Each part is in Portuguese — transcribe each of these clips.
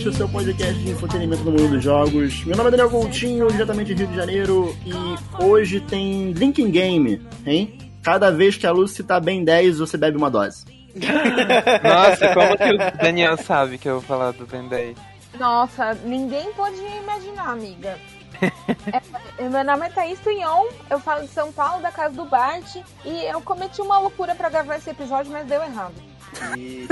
Splitcast, o seu podcast de entretenimento no mundo dos jogos. Meu nome é Daniel Coutinho, diretamente de Rio de Janeiro, e hoje tem Drinking Game, hein? Cada vez que a Lucy tá bem 10, você bebe uma dose. Nossa, como que o Daniel sabe que eu vou falar do Ben 10? Nossa, ninguém pode imaginar, amiga. É, meu nome é Thaís Tunhon, eu falo de São Paulo, da casa do Bart, e eu cometi uma loucura pra gravar esse episódio, mas deu errado. E...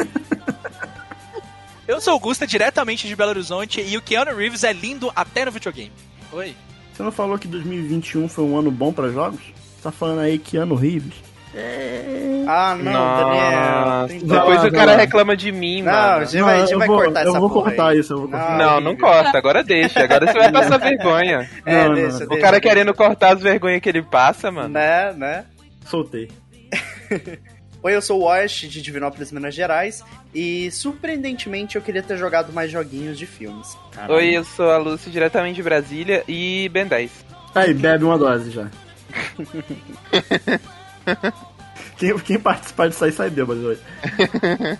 Eu sou o Gusta, diretamente de Belo Horizonte, e o Keanu Reeves é lindo até no videogame. Oi. Você não falou que 2021 foi um ano bom pra jogos? Tá falando aí Keanu Reeves? É... Ah, não, Daniel. Depois o cara reclama de mim, não, mano. A gente vai, a gente vai vou, cortar eu essa vou porra cortar aí. isso, eu vou cortar. Não, não corta, agora deixa. Agora você vai passar vergonha. É, Não, deixa, não. O deixa, cara deixa. querendo cortar as vergonhas que ele passa, mano. Né, né? Soltei. Oi, eu sou o Wash, de Divinópolis, Minas Gerais. E, surpreendentemente, eu queria ter jogado mais joguinhos de filmes. Oi, eu sou a Lúcia, diretamente de Brasília, e Ben 10. Aí, bebe uma dose já. Quem, quem participar disso aí sai bêbado hoje.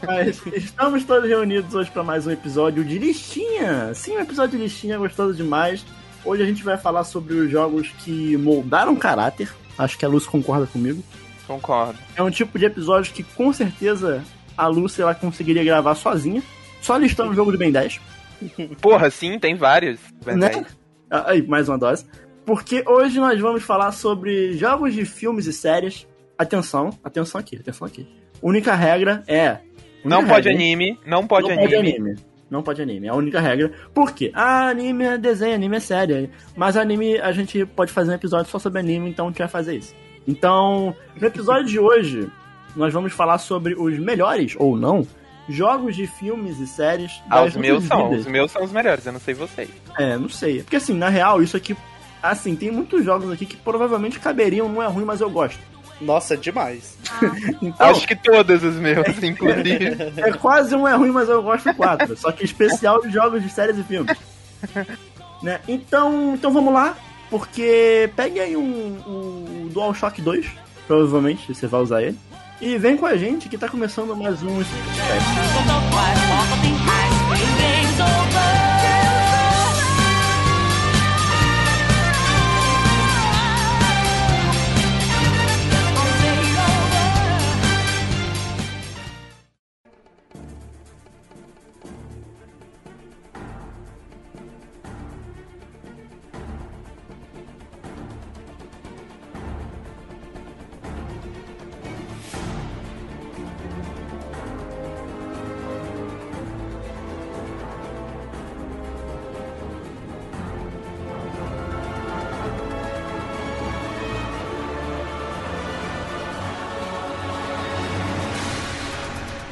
Mas estamos todos reunidos hoje para mais um episódio de listinha. Sim, um episódio de listinha gostoso demais. Hoje a gente vai falar sobre os jogos que moldaram caráter. Acho que a Lúcia concorda comigo. Concordo. É um tipo de episódio que com certeza a Lúcia ela conseguiria gravar sozinha. Só listando o jogo de Ben 10. Porra, sim, tem vários. Ben Né? 10. Ah, Aí, mais uma dose. Porque hoje nós vamos falar sobre jogos de filmes e séries. Atenção, atenção aqui, atenção aqui. Única regra é. Não única pode regra, hein? anime, não pode não anime. pode anime. Não pode anime, é a única regra. Por quê? Ah, anime é desenho, anime é série. Mas anime, a gente pode fazer um episódio só sobre anime, então a gente vai fazer isso. Então, no episódio de hoje, nós vamos falar sobre os melhores, ou não, jogos de filmes e séries Ah, os meus nossas são, vidas. os meus são os melhores, eu não sei vocês. É, não sei. Porque assim, na real, isso aqui. Assim, tem muitos jogos aqui que provavelmente caberiam, não é ruim, mas eu gosto. Nossa, demais. Então, Acho que todos os meus, inclusive. é quase um é ruim, mas eu gosto quatro. Só que especial de jogos de séries e filmes. né? Então, então vamos lá, porque pegue aí um, um DualShock 2, provavelmente você vai usar ele. E vem com a gente que tá começando mais um Splitcast.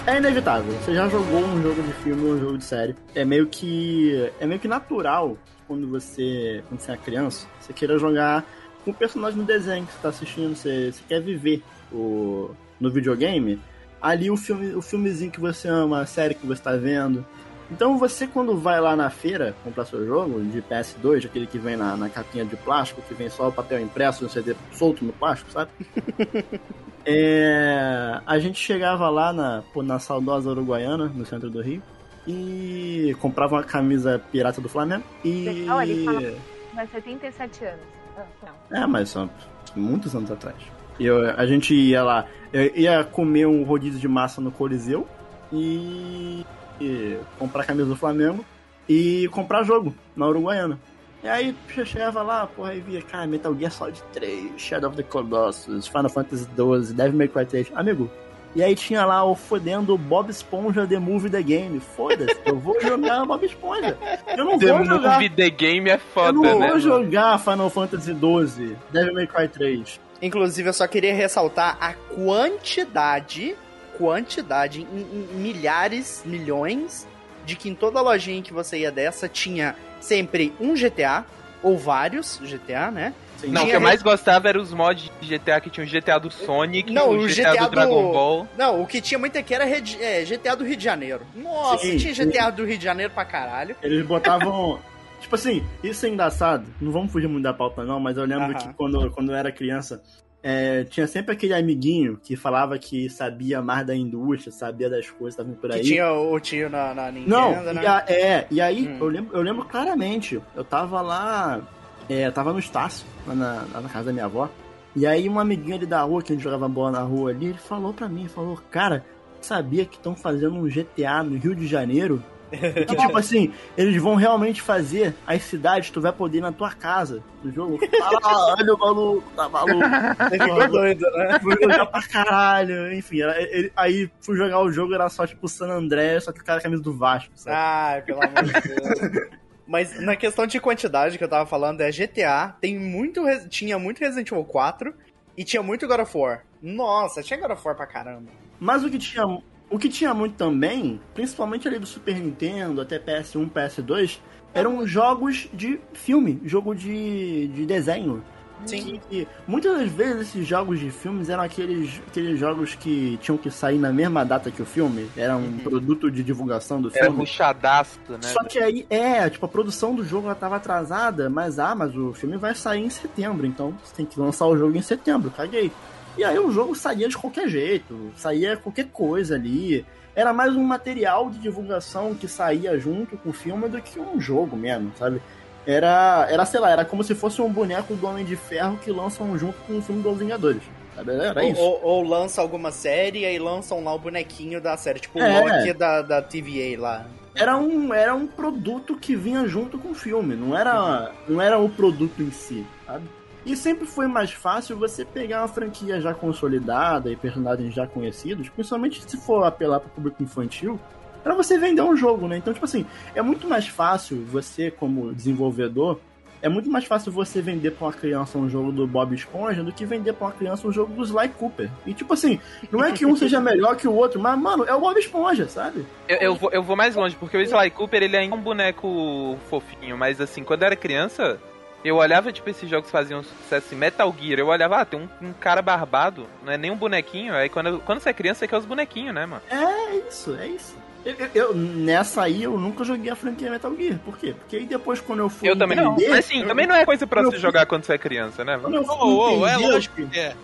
É inevitável. Você já jogou um jogo de filme ou um jogo de série. É meio que. É meio que natural quando você. Quando você é criança, você queira jogar com o personagem no desenho que você tá assistindo, você, você quer viver o, no videogame. Ali o filme, o filmezinho que você ama, a série que você tá vendo. Então você quando vai lá na feira comprar seu jogo de PS2, aquele que vem na, na capinha de plástico, que vem só o papel impresso e um CD solto no plástico, sabe? É, a gente chegava lá na, na saudosa Uruguaiana, no centro do Rio, e comprava uma camisa pirata do Flamengo. E. Legal, ele fala- Vai 77 anos. Ah, não. É, mas são muitos anos atrás. E eu- a gente ia lá, eu ia comer um rodízio de massa no Coliseu e, e comprar camisa do Flamengo e comprar jogo na Uruguaiana. E aí você chegava lá, porra, aí via, cara, Metal Gear Solid 3, Shadow of the Colossus, Final Fantasy 12, Devil May Cry 3. Amigo, e aí tinha lá o fodendo Bob Esponja The Movie The Game. Foda-se, eu vou jogar Bob Esponja. Eu não The vou jogar Movie The Game é eu foda, não né? vou mano? jogar Final Fantasy XII, Devil May Cry 3. Inclusive, eu só queria ressaltar a quantidade, quantidade, em, em milhares, milhões, de que em toda lojinha que você ia dessa tinha sempre um GTA, ou vários GTA, né? Sim. Não, o que eu mais gostava era os mods de GTA que tinha o GTA do Sonic, Não, o o GTA, GTA do Dragon Ball. Não, o que tinha muito aqui era Red- é, GTA do Rio de Janeiro. Nossa, Sim, tinha sim. GTA do Rio de Janeiro pra caralho. Eles botavam. tipo assim, isso é engraçado. Não vamos fugir muito da pauta, não, mas eu lembro Aham. que quando, quando eu era criança, é, tinha sempre aquele amiguinho que falava que sabia mais da indústria, sabia das coisas estavam por aí. Que tinha o tio na, na Nintendo, Não, né? e a- é, e aí Hum. eu, lembro, eu lembro claramente, eu tava lá, é, eu tava no Estácio, lá na, lá na casa da minha avó, e aí um amiguinho ali da rua, que a gente jogava bola na rua ali, ele falou pra mim, falou, cara, sabia que estão fazendo um GTA no Rio de Janeiro? Que, tipo assim, eles vão realmente fazer as cidades, tu vai poder ir na tua casa no jogo. Caralho, maluco, tá maluco. Ficou doido, né? Fui jogar pra caralho, enfim, era- ele- aí fui jogar o jogo, era só tipo San André, só que o cara camisa do Vasco, sabe? Ai, pelo amor de Deus. Mas na questão de quantidade que eu tava falando, é GTA, tem muito, tinha muito Resident Evil 4 e tinha muito God of War. Nossa, tinha God of War pra caramba. Mas o que tinha, o que tinha muito também, principalmente ali do Super Nintendo até PS1, PS2, eram jogos de filme, jogo de, de desenho. Sim. Que, muitas das vezes esses jogos de filmes eram aqueles, aqueles jogos que tinham que sair na mesma data que o filme, era um produto de divulgação do Era filme. ruchadaço, né? Só que aí, é, tipo, a produção do jogo ela tava atrasada, mas ah, mas o filme vai sair em setembro, então você tem que lançar o jogo em setembro, caguei. E aí o jogo saía de qualquer jeito, saía qualquer coisa ali. Era mais um material de divulgação que saía junto com o filme do que um jogo mesmo, sabe? Era, era sei lá, era como se fosse um boneco do Homem de Ferro que lançam junto com o filme dos Vingadores. Sabe? Era Ou, isso. ou- ou lança alguma série e aí lançam lá o bonequinho da série, tipo o É. Loki da, da TVA lá. era um, era um produto que vinha junto com o filme, não era, não era o produto em si, sabe? E sempre foi mais fácil você pegar uma franquia já consolidada e personagens já conhecidos, principalmente se for apelar para o público infantil, para você vender um jogo, né? Então, tipo assim, é muito mais fácil você, como desenvolvedor, é muito mais fácil você vender pra uma criança um jogo do Bob Esponja do que vender pra uma criança um jogo do Sly Cooper. E, tipo assim, não é que um seja melhor que o outro, mas, mano, é o Bob Esponja, sabe? Eu, eu vou, eu vou mais longe, porque o Sly Cooper, ele é um boneco fofinho, mas assim, quando eu era criança, eu olhava, tipo, esses jogos que faziam sucesso em Metal Gear, eu olhava, ah, tem um, um cara barbado, não é nem um bonequinho, aí quando, quando você é criança, você quer os bonequinhos, né, mano? É isso, é isso. Eu, eu- eu- nessa aí eu nunca joguei a franquia Metal Gear. Por quê? Porque aí depois quando eu fui Eu também não. entender, Mas assim, eu- também não é coisa pra eu- você jogar quando você é criança, né? Quando eu fui Ô, ô, é entender, lógico que é.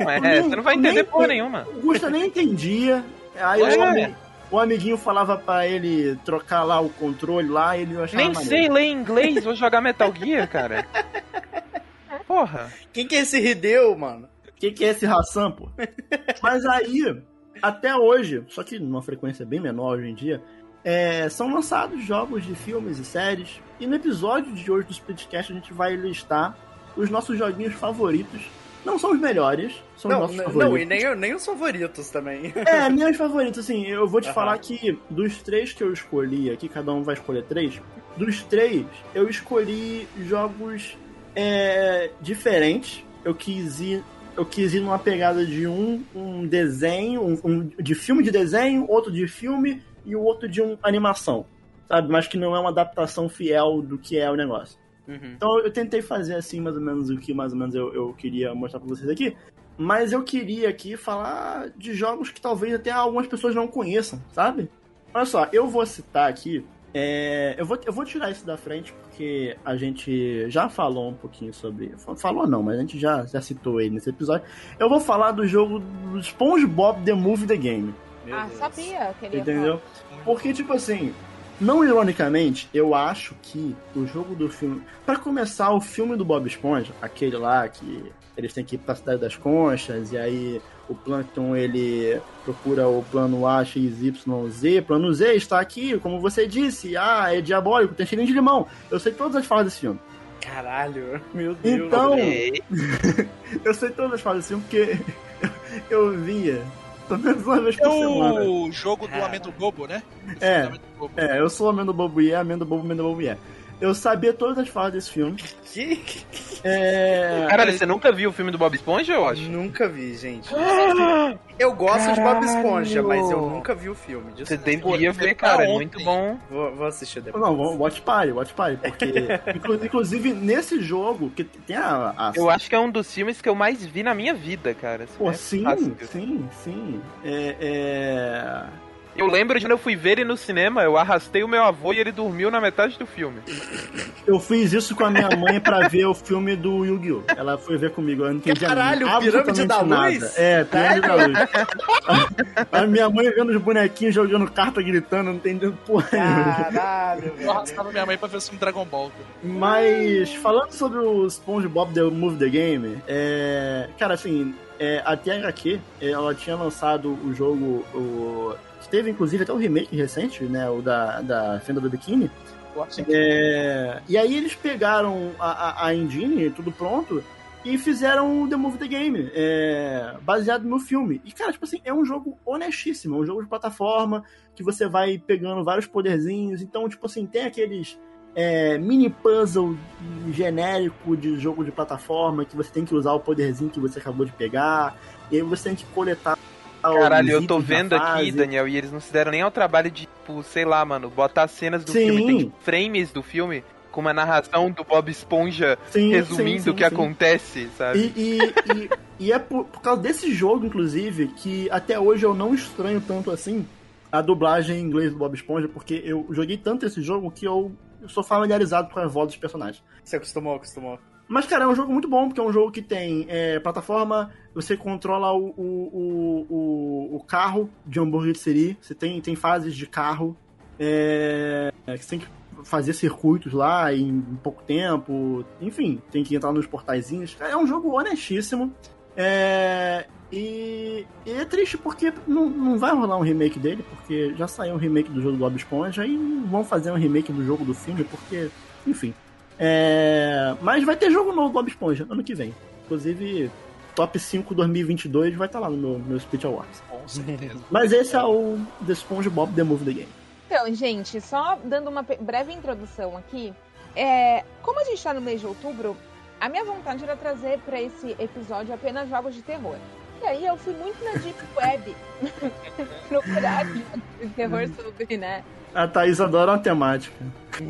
Não é, nem- você não vai eu entender nem- porra nenhuma. O Gusta nem entendia. Aí É. ami- o amiguinho falava pra ele trocar lá o controle lá ele achava Nem maneiro. sei ler inglês, vou jogar Metal Gear, cara. Porra. Quem que é esse Hideo, mano? O que, é esse ração, pô? Mas aí, até hoje, só que numa frequência bem menor hoje em dia, é, são lançados jogos de filmes e séries. E no episódio de hoje do Splitcast a gente vai listar os nossos joguinhos favoritos. Não são os melhores, são os Não, nossos não, favoritos. e nem, nem os favoritos também. É, meus favoritos, assim, eu vou te Aham. falar que dos três que eu escolhi aqui, cada um vai escolher três. Dos três, eu escolhi jogos é, diferentes. Eu quis ir. Eu quis ir numa pegada de um, um desenho, um, um de filme de desenho, outro de filme e o outro de uma animação. Sabe? Mas que não é uma adaptação fiel do que é o negócio. Uhum. Então eu tentei fazer assim, mais ou menos, o que mais ou menos eu, eu queria mostrar pra vocês aqui. Mas eu queria aqui falar de jogos que talvez até algumas pessoas não conheçam, sabe? Olha só, eu vou citar aqui. é, eu, vou, eu vou tirar isso da frente porque a gente já falou um pouquinho sobre. Falou não, mas a gente já, já citou ele nesse episódio. Eu vou falar do jogo do SpongeBob The Movie The Game. Meu ah, Deus. sabia que ele ia Entendeu? Porque, tipo assim, não ironicamente, eu acho que o jogo do filme. Pra começar, o filme do Bob Esponja, aquele lá que eles têm que ir pra cidade das conchas, e aí o Plankton ele procura o plano A, X, Y, Z. Plano Z está aqui, como você disse, ah, é diabólico, tem cheirinho de limão. Eu sei todas as falas desse filme. Caralho, meu Deus. Então, eu sei todas as falas desse filme porque eu via. Pelo menos uma vez É por semana. o jogo do Cara. Amendo Bobo, né? É. Do Amendo Bobo. É, eu sou Amendo Bobo e é, Amendo Bobo, Amendo Bobo e é. Eu sabia todas as falas desse filme. Que... É. Caralho, você nunca viu o filme do Bob Esponja, eu acho? Nunca vi, gente. Eu gosto de Bob Esponja, mas eu nunca vi o filme. Você Desculpa. devia ver, cara, é muito bom. Vou, vou assistir depois. Não, Watch Party, Watch Party, porque. inclu- inclusive, nesse jogo, que tem a. a Eu acho que é um dos filmes que eu mais vi na minha vida, cara. Pô, É sim, fácil. sim, sim. É, é... Eu lembro de quando eu fui ver ele no cinema, eu arrastei o meu avô e ele dormiu na metade do filme. Eu fiz isso com a minha mãe pra ver o filme do Yu-Gi-Oh! Ela foi ver comigo, eu não entendi Caralho, absolutamente Pirâmide da nada. Luz? É, Pirâmide da Luz. A, a minha mãe vendo os bonequinhos jogando carta, gritando, não entendendo porra. Caralho, Eu arrastava minha mãe pra ver o filme Dragon Ball. Mas, falando sobre o SpongeBob The Movie The Game, é, cara, assim, é, a THQ, ela tinha lançado o jogo, o, teve inclusive até o remake recente, né, o da, da Fenda do Bikini, que é, e aí eles pegaram a, a, a engine, tudo pronto, e fizeram o The Movie The Game, é, baseado no filme. E, cara, tipo assim, é um jogo honestíssimo, é um jogo de plataforma, que você vai pegando vários poderzinhos, então, tipo assim, tem aqueles é, mini puzzle genérico de jogo de plataforma, que você tem que usar o poderzinho que você acabou de pegar, e aí você tem que coletar Caralho, eu tô vendo aqui. Daniel, e eles não se deram nem ao trabalho de, tipo, sei lá, mano, botar cenas do Sim. filme, tem tipo, frames do filme, com uma narração do Bob Esponja Sim, resumindo sim, o que acontece, sabe? E, e, e, e é por, por causa desse jogo, inclusive, que até hoje eu não estranho tanto assim a dublagem em inglês do Bob Esponja, porque eu joguei tanto esse jogo que eu, eu sou familiarizado com a voz dos personagens. Você acostumou, acostumou. Mas, cara, é um jogo muito bom, porque é um jogo que tem é, plataforma, você controla o, o, o, o, carro de hambúrguer de seri, você tem, tem fases de carro, é, é, você tem que fazer circuitos lá em pouco tempo, enfim, tem que entrar nos portaizinhos. É um jogo honestíssimo. É, e, e é triste porque não, não vai rolar um remake dele, porque já saiu um remake do jogo do Bob Esponja e vão fazer um remake do jogo do filme, porque, enfim. É, mas vai ter jogo novo do Bob Esponja ano que vem. Inclusive, Top 5 2022 vai estar lá no meu, meu Speech Awards. com certeza. Mas esse é o The SpongeBob The Movie The Game. Então, gente, só dando uma breve introdução aqui. É, como a gente tá no mês de outubro, a minha vontade era trazer pra esse episódio apenas jogos de terror. E aí eu fui muito na Deep Web procurar de terror sobre, né? A Thaís adora a temática.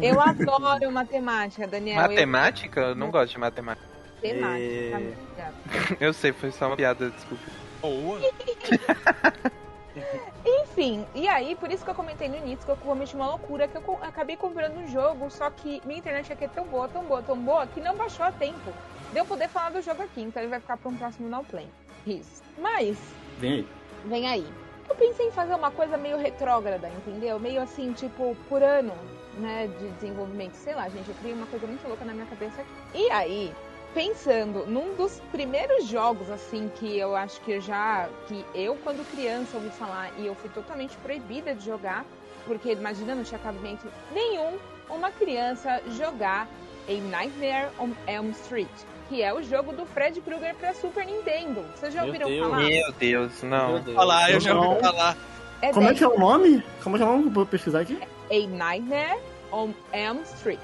Eu adoro matemática, Daniel. Matemática? Eu não gosto de matemática. Temática, amiga. Eu sei, foi só uma piada, desculpa. Boa. Enfim, e aí, por isso que eu comentei no início que eu cometi uma loucura, que eu acabei comprando um jogo, só que minha internet aqui é tão boa, tão boa, tão boa, que não baixou a tempo de eu poder falar do jogo aqui, então ele vai ficar para um próximo Now Play. Mas, Vem aí. vem aí. Eu pensei em fazer uma coisa meio retrógrada, entendeu? Meio assim, tipo, por ano, né, de desenvolvimento. Sei lá, gente, eu criei uma coisa muito louca na minha cabeça aqui. E aí, pensando num dos primeiros jogos, assim, que eu acho que eu já. que eu, quando criança, ouvi falar e eu fui totalmente proibida de jogar, porque imagina, não tinha cabimento nenhum uma criança jogar A Nightmare on Elm Street, que é o jogo do Fred Krueger pra Super Nintendo. Vocês já Meu ouviram Deus. falar? Meu Deus, não. Meu Deus. Falar, eu já Não. ouvi falar. É Como é que é o nome? Como é que é o nome? Vou pesquisar aqui. A Nightmare on Elm Street.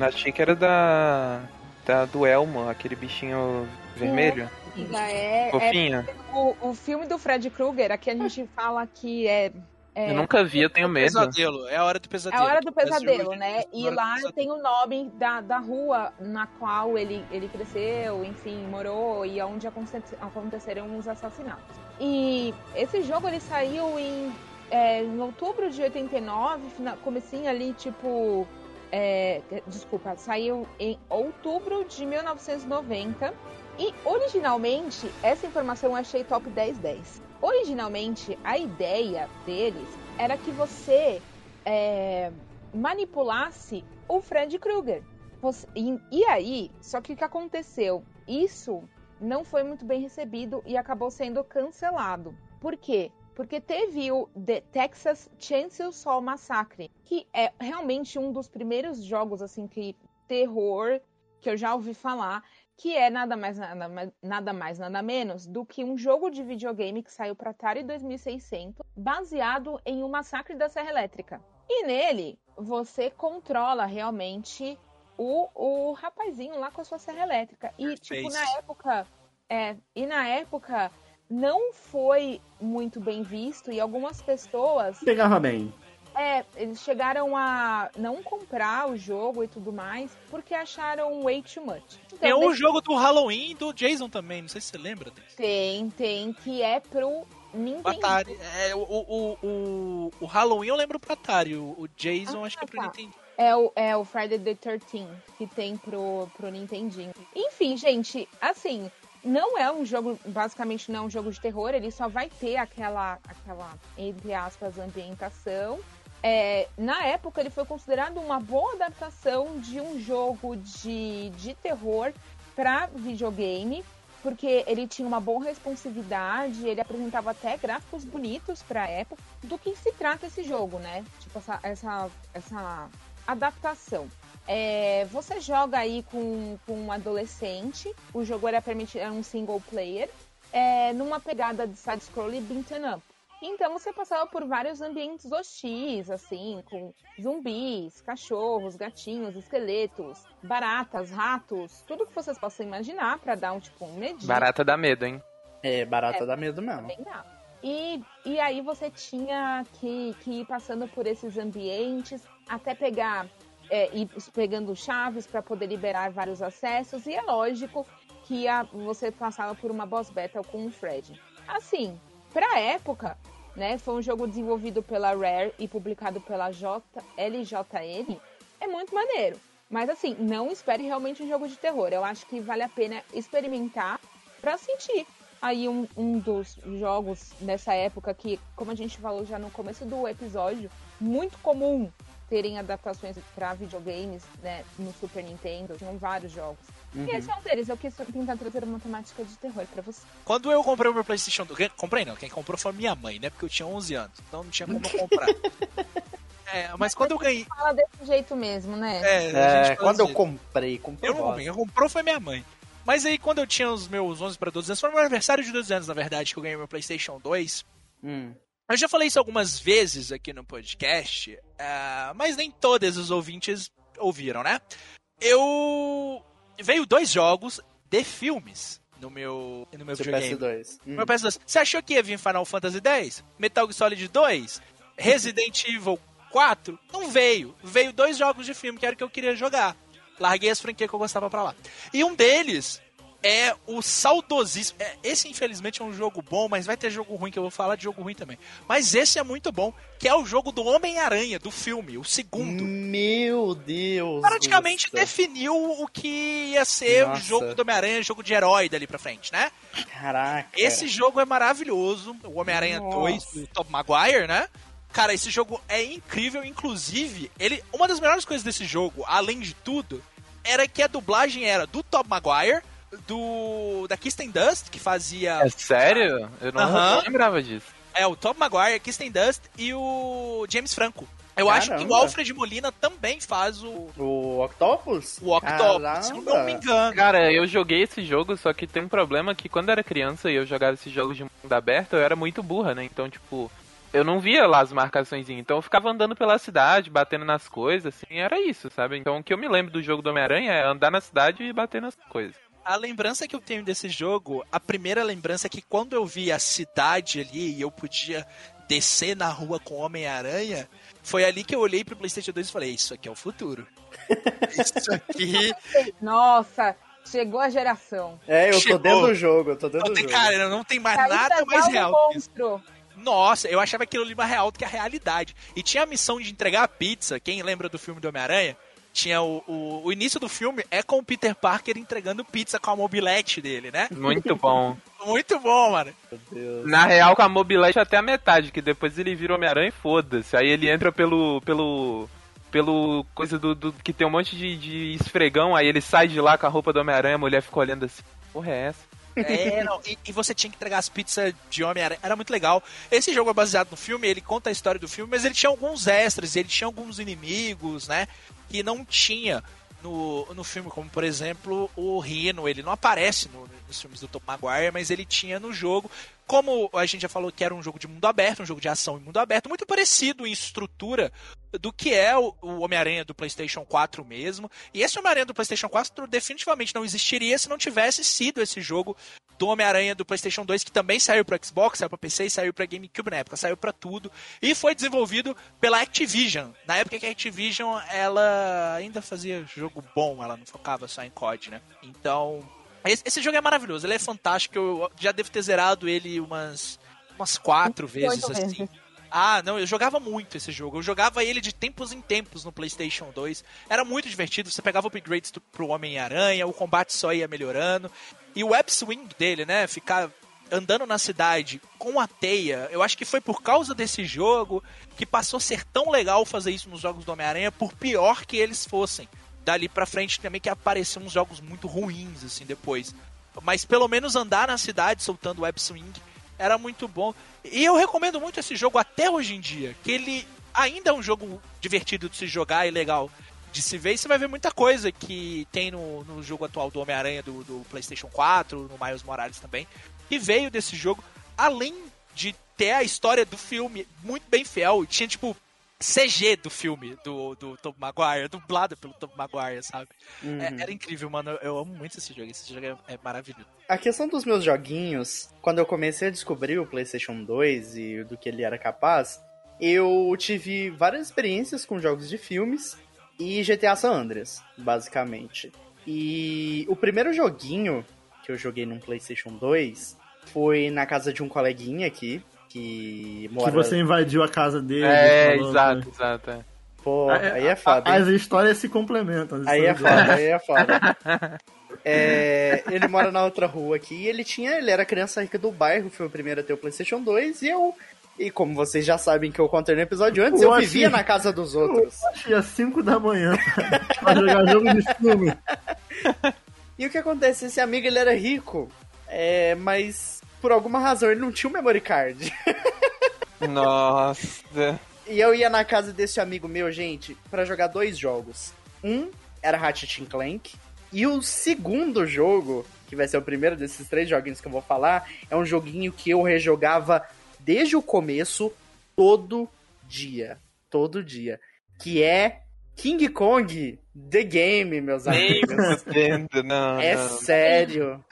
Achei que era da. da do Elmo, aquele bichinho vermelho. É, é Fofinho. o, o filme do Fred Krueger, aqui a gente fala que é. É Eu nunca vi, eu tenho medo. Pesadelo, é a hora do é pesadelo. a hora do pesadelo, né? é E lá tem o nome da, da rua na qual ele, ele cresceu, enfim, morou e onde aconte- aconteceram os assassinatos. E esse jogo ele saiu em, é, em outubro de 89, fina- comecinho ali, tipo. é, desculpa, saiu em outubro de 1990. E originalmente, essa informação eu achei top 10 10. Originalmente, a ideia deles era que você é, manipulasse o Fred Krueger. Você- e, e aí, só que o que aconteceu? Isso não foi muito bem recebido e acabou sendo cancelado. Por quê? Porque teve o The Texas Chainsaw Massacre, que é realmente um dos primeiros jogos assim que terror que eu já ouvi falar, que é nada mais nada, mais- nada mais nada menos do que um jogo de videogame que saiu para Atari 2600, baseado em um massacre da Serra Elétrica. E nele você controla realmente o, o rapazinho lá com a sua serra elétrica. E tipo na época, é, e na época não foi muito bem visto e algumas pessoas Pegava bem. É, eles chegaram a não comprar o jogo e tudo mais porque acharam way too much. Então, um jogo do Halloween do Jason também, não sei se você lembra desse. tem, tem, que é pro Nintendo. Atari. É, o, o, o, o Halloween eu lembro pro Atari. O, o Jason Ah, acho que é pro tá. Nintendo. É o, é o Friday the 13 que tem pro, pro Nintendinho. Enfim, gente, assim, não é um jogo, basicamente não é um jogo de terror, ele só vai ter aquela, aquela entre aspas, ambientação. É, na época, ele foi considerado uma boa adaptação de um jogo de, de terror para videogame, porque ele tinha uma boa responsividade, ele apresentava até gráficos bonitos para a época. Do que se trata esse jogo, né? Tipo, essa, essa, essa adaptação. É, você joga aí com, com um adolescente, o jogo era permitido era um single player, é, numa pegada de side-scroll e beaten up. Então você passava por vários ambientes hostis, assim, com zumbis, cachorros, gatinhos, esqueletos, baratas, ratos, tudo que vocês possam imaginar pra dar um tipo um medinho. Barata dá medo, hein? É, barata dá medo mesmo. E, e aí você tinha que, que ir passando por esses ambientes até pegar é, ir pegando chaves para poder liberar vários acessos e é lógico que a, você passava por uma boss battle com o Fred. Assim, pra época, né, foi um jogo desenvolvido pela Rare e publicado pela J, LJN, é muito maneiro. Mas assim, não espere realmente um jogo de terror. Eu acho que vale a pena experimentar pra sentir aí um, um dos jogos dessa época que, como a gente falou já no começo do episódio, muito comum terem adaptações para videogames, né, no Super Nintendo, tinham vários jogos. E esse é um deles, eu quis tentar trazer uma temática de terror pra você. Quando eu comprei o meu PlayStation 2, comprei não, quem comprou foi minha mãe, né? Porque eu tinha 11 anos, então não tinha como eu comprar. é, mas quando eu ganhei. Fala desse jeito mesmo, né? É, É, gente quando eu comprei, comprei. Eu não comprei, quem comprou foi minha mãe. Mas aí quando eu tinha os meus 11 para 12 anos, foi no meu aniversário de 12 anos, na verdade, que eu ganhei meu PlayStation 2. Hum. Eu já falei isso algumas vezes aqui no podcast, ah, mas nem todos os ouvintes ouviram, né? Eu. Veio dois jogos de filmes no meu, no meu Seu videogame. PS2. Hum. Meu PS2. Você achou que ia vir Final Fantasy X? Metal Gear Solid 2? Resident Evil 4? Não veio. Veio dois jogos de filme que era o que eu queria jogar. Larguei as franquias que eu gostava pra lá. E um deles é o saudosíssimo. é, esse, infelizmente, é um jogo bom, mas vai ter jogo ruim que eu vou falar de jogo ruim também. Mas esse é muito bom, que é o jogo do Homem-Aranha, do filme, o segundo. Meu Deus. Praticamente Gusta. definiu o que ia ser Nossa. o jogo do Homem-Aranha, jogo de herói dali pra frente, né? Caraca. Esse jogo é maravilhoso. O Homem-Aranha Nossa. 2 do Tobey Maguire, né? Cara, esse jogo é incrível. Inclusive, ele, uma das melhores coisas desse jogo, além de tudo, era que a dublagem era do Tobey Maguire, do da Kirsten Dust, que fazia. É sério? Eu não, Aham. não lembrava disso. É, o Tobey Maguire, Kirsten Dust e o James Franco. Eu acho que o Caramba. Alfred Molina também faz o, O Octopus? o Octopus, se eu não Caramba. me engano. Cara, eu joguei esse jogo, só que tem um problema que quando eu era criança e eu jogava esses jogos de mundo aberto, eu era muito burra, né? Então, tipo, eu não via lá as marcações, então eu ficava andando pela cidade, batendo nas coisas, assim, era isso, sabe? Então o que eu me lembro do jogo do Homem-Aranha é andar na cidade e bater nas coisas. A lembrança que eu tenho desse jogo, a primeira lembrança é que quando eu vi a cidade ali e eu podia descer na rua com o Homem-Aranha, foi ali que eu olhei pro PlayStation 2 e falei: Isso aqui é o futuro. Isso aqui. Nossa, chegou a geração. É, eu tô Chegou. dentro do jogo, eu tô dentro Não do tem, jogo. cara, não tem mais Tá aí nada pra mais dar um real monstro. Nossa, eu achava aquilo ali mais real do que a realidade. E tinha a missão de entregar a pizza. Quem lembra do filme do Homem-Aranha? Tinha o, o, o início do filme é com o Peter Parker entregando pizza com a mobilete dele, né? Muito bom. Muito bom, mano. Meu Deus. Na real, com a mobilete até a metade, que depois ele vira Homem-Aranha e foda-se. Aí ele entra pelo. pelo. pelo coisa do. do- que tem um monte de, de esfregão, aí ele sai de lá com a roupa do Homem-Aranha, a mulher fica olhando assim. Porra, é essa? É, não, e, e você tinha que entregar as pizzas de Homem-Aranha. Era muito legal. Esse jogo é baseado no filme, ele conta a história do filme, mas ele tinha alguns extras, ele tinha alguns inimigos, né? Que não tinha no, no filme, como por exemplo o Rhino. Ele não aparece no- nos filmes do Tom Maguire, mas ele tinha no jogo. Como a gente já falou que era um jogo de mundo aberto, um jogo de ação em mundo aberto, muito parecido em estrutura do que é o, o Homem-Aranha do PlayStation 4 mesmo. E esse Homem-Aranha do PlayStation 4 definitivamente não existiria se não tivesse sido esse jogo do Homem-Aranha do PlayStation 2, que também saiu para Xbox, saiu para PC e saiu para GameCube na época, saiu para tudo. E foi desenvolvido pela Activision. Na época que a Activision ela ainda fazia jogo bom, ela não focava só em COD, né? Então, esse, esse jogo é maravilhoso, ele é fantástico. Eu já devo ter zerado ele umas umas quatro vezes, assim. vezes. Ah, não, eu jogava muito esse jogo. Eu jogava ele de tempos em tempos no PlayStation 2. Era muito divertido. Você pegava upgrades pro Homem-Aranha, o combate só ia melhorando. E o web swing dele, né? Ficar andando na cidade com a teia. Eu acho que foi por causa desse jogo que passou a ser tão legal fazer isso nos jogos do Homem-Aranha, por pior que eles fossem. Dali pra frente também que apareceram uns jogos muito ruins, assim, depois. Mas pelo menos andar na cidade soltando web swing era muito bom. E eu recomendo muito esse jogo até hoje em dia, que ele ainda é um jogo divertido de se jogar e legal de se ver. E você vai ver muita coisa que tem no, no jogo atual do Homem-Aranha do, do PlayStation 4, no Miles Morales também, que veio desse jogo, além de ter a história do filme muito bem fiel. Tinha, tipo, CG do filme do, do Tom Maguire, dublado pelo Tom Maguire, sabe? É- era incrível, mano. Eu, eu amo muito esse jogo. Esse jogo é, é maravilhoso. A questão dos meus joguinhos, quando eu comecei a descobrir o PlayStation 2 e do que ele era capaz, eu tive várias experiências com jogos de filmes e GTA San Andreas, basicamente. E o primeiro joguinho que eu joguei no PlayStation 2 foi na casa de um coleguinha aqui, que Que mora... você invadiu a casa dele. É, falou, exato, né? exato. é. Pô, aí é foda, A- hein? As histórias se complementam. Aí é foda, aí é foda. É, ele mora na outra rua aqui e ele tinha. Ele era criança rica do bairro, foi o primeiro a ter o Playstation 2 e eu. E como vocês já sabem que eu contei no episódio antes, eu Oxi. vivia na casa dos outros. dele. às 5 da manhã pra jogar jogo de filme. E o que acontece? Esse amigo ele era rico, é, mas por alguma razão ele não tinha um memory card. Nossa. E eu ia na casa desse amigo meu, gente, pra jogar dois jogos. Um era Ratchet Clank. E o segundo jogo, que vai ser o primeiro desses três joguinhos que eu vou falar, é um joguinho que eu rejogava desde o começo, todo dia. Todo dia. Que é King Kong The Game, meus amigos. não. É não. sério.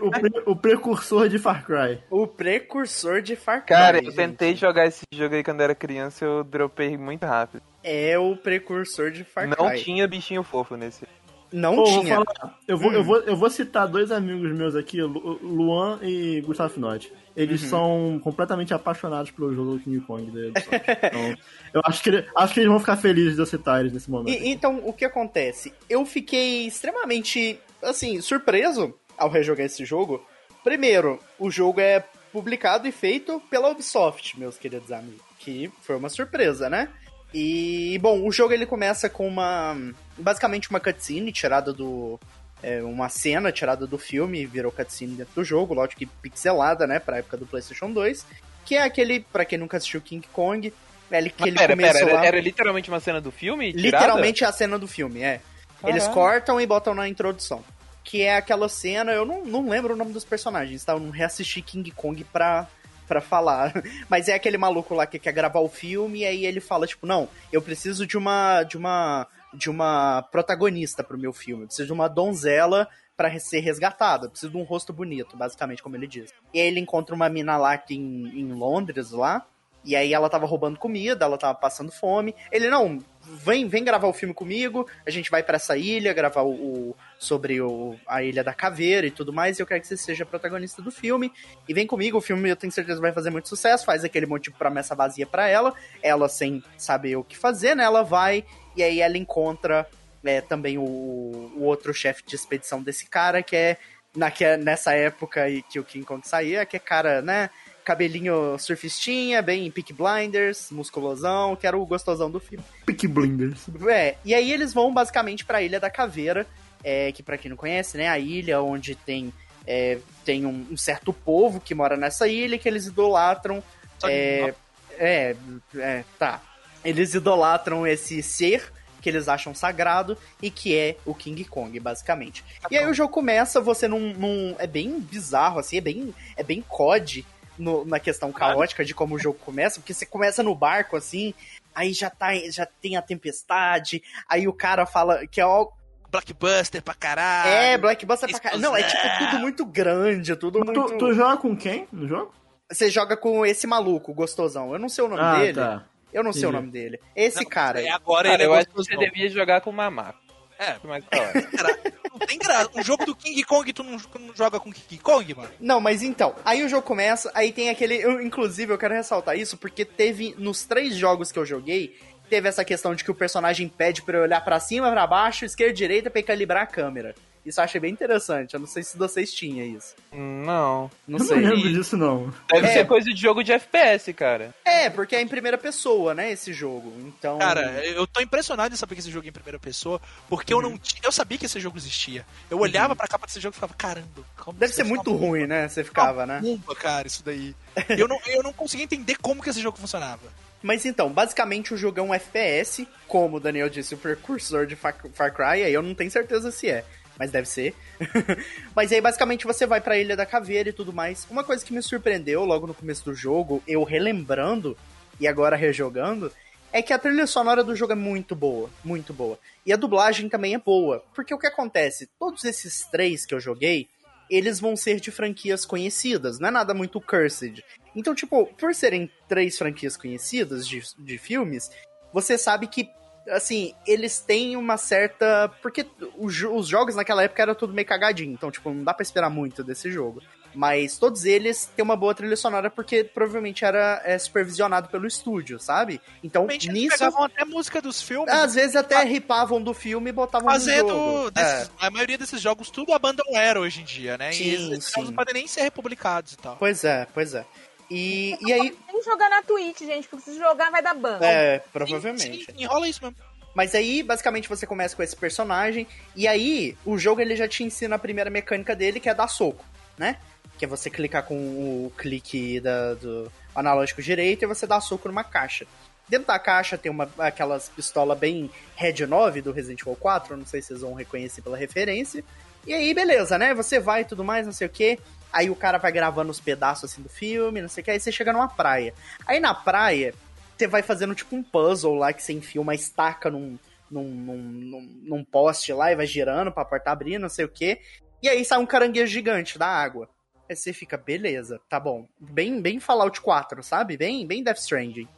O, pre- o precursor de Far Cry. O precursor de Far Cry. Cara, eu gente. tentei jogar esse jogo aí quando era criança eu dropei muito rápido. É o precursor de Far Não Cry. tinha bichinho fofo nesse. Não Pô, vou tinha. falar, eu, vou, eu, vou, eu vou citar dois amigos meus aqui, Lu- Luan e Gustavo Finotti. Eles são completamente apaixonados pelo jogo do King Kong. Então, eu acho que, acho que eles vão ficar felizes de eu citar eles nesse momento. E- então, o que acontece? Eu fiquei extremamente, assim, surpreso ao rejogar esse jogo. Primeiro, o jogo é publicado e feito pela Ubisoft, meus queridos amigos. Que foi uma surpresa, né? E, bom, o jogo ele começa com uma. Basicamente uma cutscene tirada do. é, uma cena tirada do filme e virou cutscene dentro do jogo, lógico que pixelada, né? Pra época do PlayStation 2. Que é aquele, pra quem nunca assistiu King Kong, ele, que ele pera, pera, começou era, lá... era literalmente uma cena do filme? tirada? Literalmente é a cena do filme, é. Eles Caralho. cortam e botam na introdução. Que é aquela cena, eu não, não lembro o nome dos personagens, tá? Eu não reassisti King Kong pra, pra falar. Mas é aquele maluco lá que quer gravar o filme e aí ele fala, tipo, não, eu preciso de uma. de uma. de uma protagonista pro meu filme. Eu preciso de uma donzela pra ser resgatada. Eu preciso de um rosto bonito, basicamente, como ele diz. E aí ele encontra uma mina lá que em, em Londres lá. E aí ela tava roubando comida, ela tava passando fome. Ele, não, vem, vem gravar o filme comigo, a gente vai pra essa ilha, gravar o, o- sobre o, a Ilha da Caveira e tudo mais, e eu quero que você seja protagonista do filme. E vem comigo, o filme eu tenho certeza vai fazer muito sucesso, faz aquele monte de promessa vazia pra ela, ela sem saber o que fazer, né, ela vai, e aí ela encontra é, também o, o outro chefe de expedição desse cara, que é, na, que é nessa época que o King Kong saía, que é cara, né, cabelinho surfistinha, bem Peak Blinders, musculosão, que era o gostosão do filme. Peak Blinders. É, e aí eles vão basicamente pra Ilha da Caveira, é, que pra quem não conhece, né, a ilha onde tem, é, tem um, um certo povo que mora nessa ilha que eles idolatram. É, é, é, tá. Eles idolatram esse ser que eles acham sagrado e que é o King Kong, basicamente. E aí o jogo começa, você num, num- é bem bizarro, assim, é bem, é bem COD no- na questão caótica de como o jogo começa, porque você começa no barco, assim, aí já, tá, já tem a tempestade, aí o cara fala que é ó, Blockbuster pra caralho. é Blackbuster pra caralho. Não, é tipo tudo muito grande, tudo muito... Tu, tu joga com quem no jogo? Você joga com esse maluco, gostosão. Eu não sei o nome ah, dele. tá. Eu não sei o nome dele. Esse Não, cara. é agora Cara, ele eu é acho que você devia jogar com o Mamaco. É, Mais da hora. não tem graça. Um jogo do King Kong, tu não, não joga com King Kong, mano? Não, mas então, aí o jogo começa, aí tem aquele. Eu, inclusive, eu quero ressaltar isso, porque teve nos três jogos que eu joguei, teve essa questão de que o personagem pede eu olhar pra cima, pra baixo, esquerda, direita, pra calibrar a câmera. Isso eu achei bem interessante. Eu não sei se vocês tinham isso. Não. Não Eu sei. não lembro disso, não. Deve É. ser coisa de jogo de FPS, cara. É, porque é em primeira pessoa, né, esse jogo. Então. Cara, eu tô impressionado em saber que esse jogo é em primeira pessoa, porque eu não tinha. Eu sabia que esse jogo existia. Eu olhava pra capa desse jogo e ficava, caramba, como deve ser uma muito bomba, ruim, né? Você ficava, né? Bomba, cara, isso daí. Eu não, eu não conseguia entender como que esse jogo funcionava. Mas então, basicamente o jogo é um FPS, como o Daniel disse, o precursor de Far, Far Cry, aí eu não tenho certeza se é, mas deve ser. mas aí basicamente você vai pra Ilha da Caveira e tudo mais. Uma coisa que me surpreendeu logo no começo do jogo, eu relembrando e agora rejogando, é que a trilha sonora do jogo é muito boa, muito boa. E a dublagem também é boa, porque o que acontece? Todos esses três que eu joguei, eles vão ser de franquias conhecidas, não é nada muito cursed. Então, tipo, por serem três franquias conhecidas de, de filmes, você sabe que, assim, eles têm uma certa. Porque os, jo- os jogos naquela época era tudo meio cagadinho, então, tipo, não dá pra esperar muito desse jogo. Mas todos eles têm uma boa trilha sonora porque provavelmente era é, supervisionado pelo estúdio, sabe? Então, Realmente, eles nisso, pegavam até música dos filmes. às vezes até ripavam do filme e botavam no Fazendo. jogo. É. desses- A maioria desses jogos, tudo abandonware hoje em dia, né? Sim, e esses sim. jogos não podem nem ser republicados e tal. Pois é, pois é. E, e aí, que jogar na Twitch, gente, porque se jogar vai dar ban. é, provavelmente. Sim, sim, enrola isso mesmo. Mas aí, basicamente, você começa com esse personagem, e aí o jogo ele já te ensina a primeira mecânica dele, que é dar soco, né? Que é você clicar com o clique da- do analógico direito e você dá soco numa caixa. Dentro da caixa tem uma, aquelas pistola bem Red 9 do Resident Evil 4, não sei se vocês vão reconhecer pela referência. E aí, beleza, né? Você vai e tudo mais, não sei o que. Aí o cara vai gravando os pedaços assim do filme, não sei o que. Aí você chega numa praia. Aí na praia, você vai fazendo tipo um puzzle lá que você enfia uma estaca num, num, num, num, poste lá e vai girando pra porta abrir, não sei o que. E aí sai um caranguejo gigante da água. Aí você fica, beleza, tá bom. Bem, bem Fallout 4, sabe? Bem, bem Death Stranding.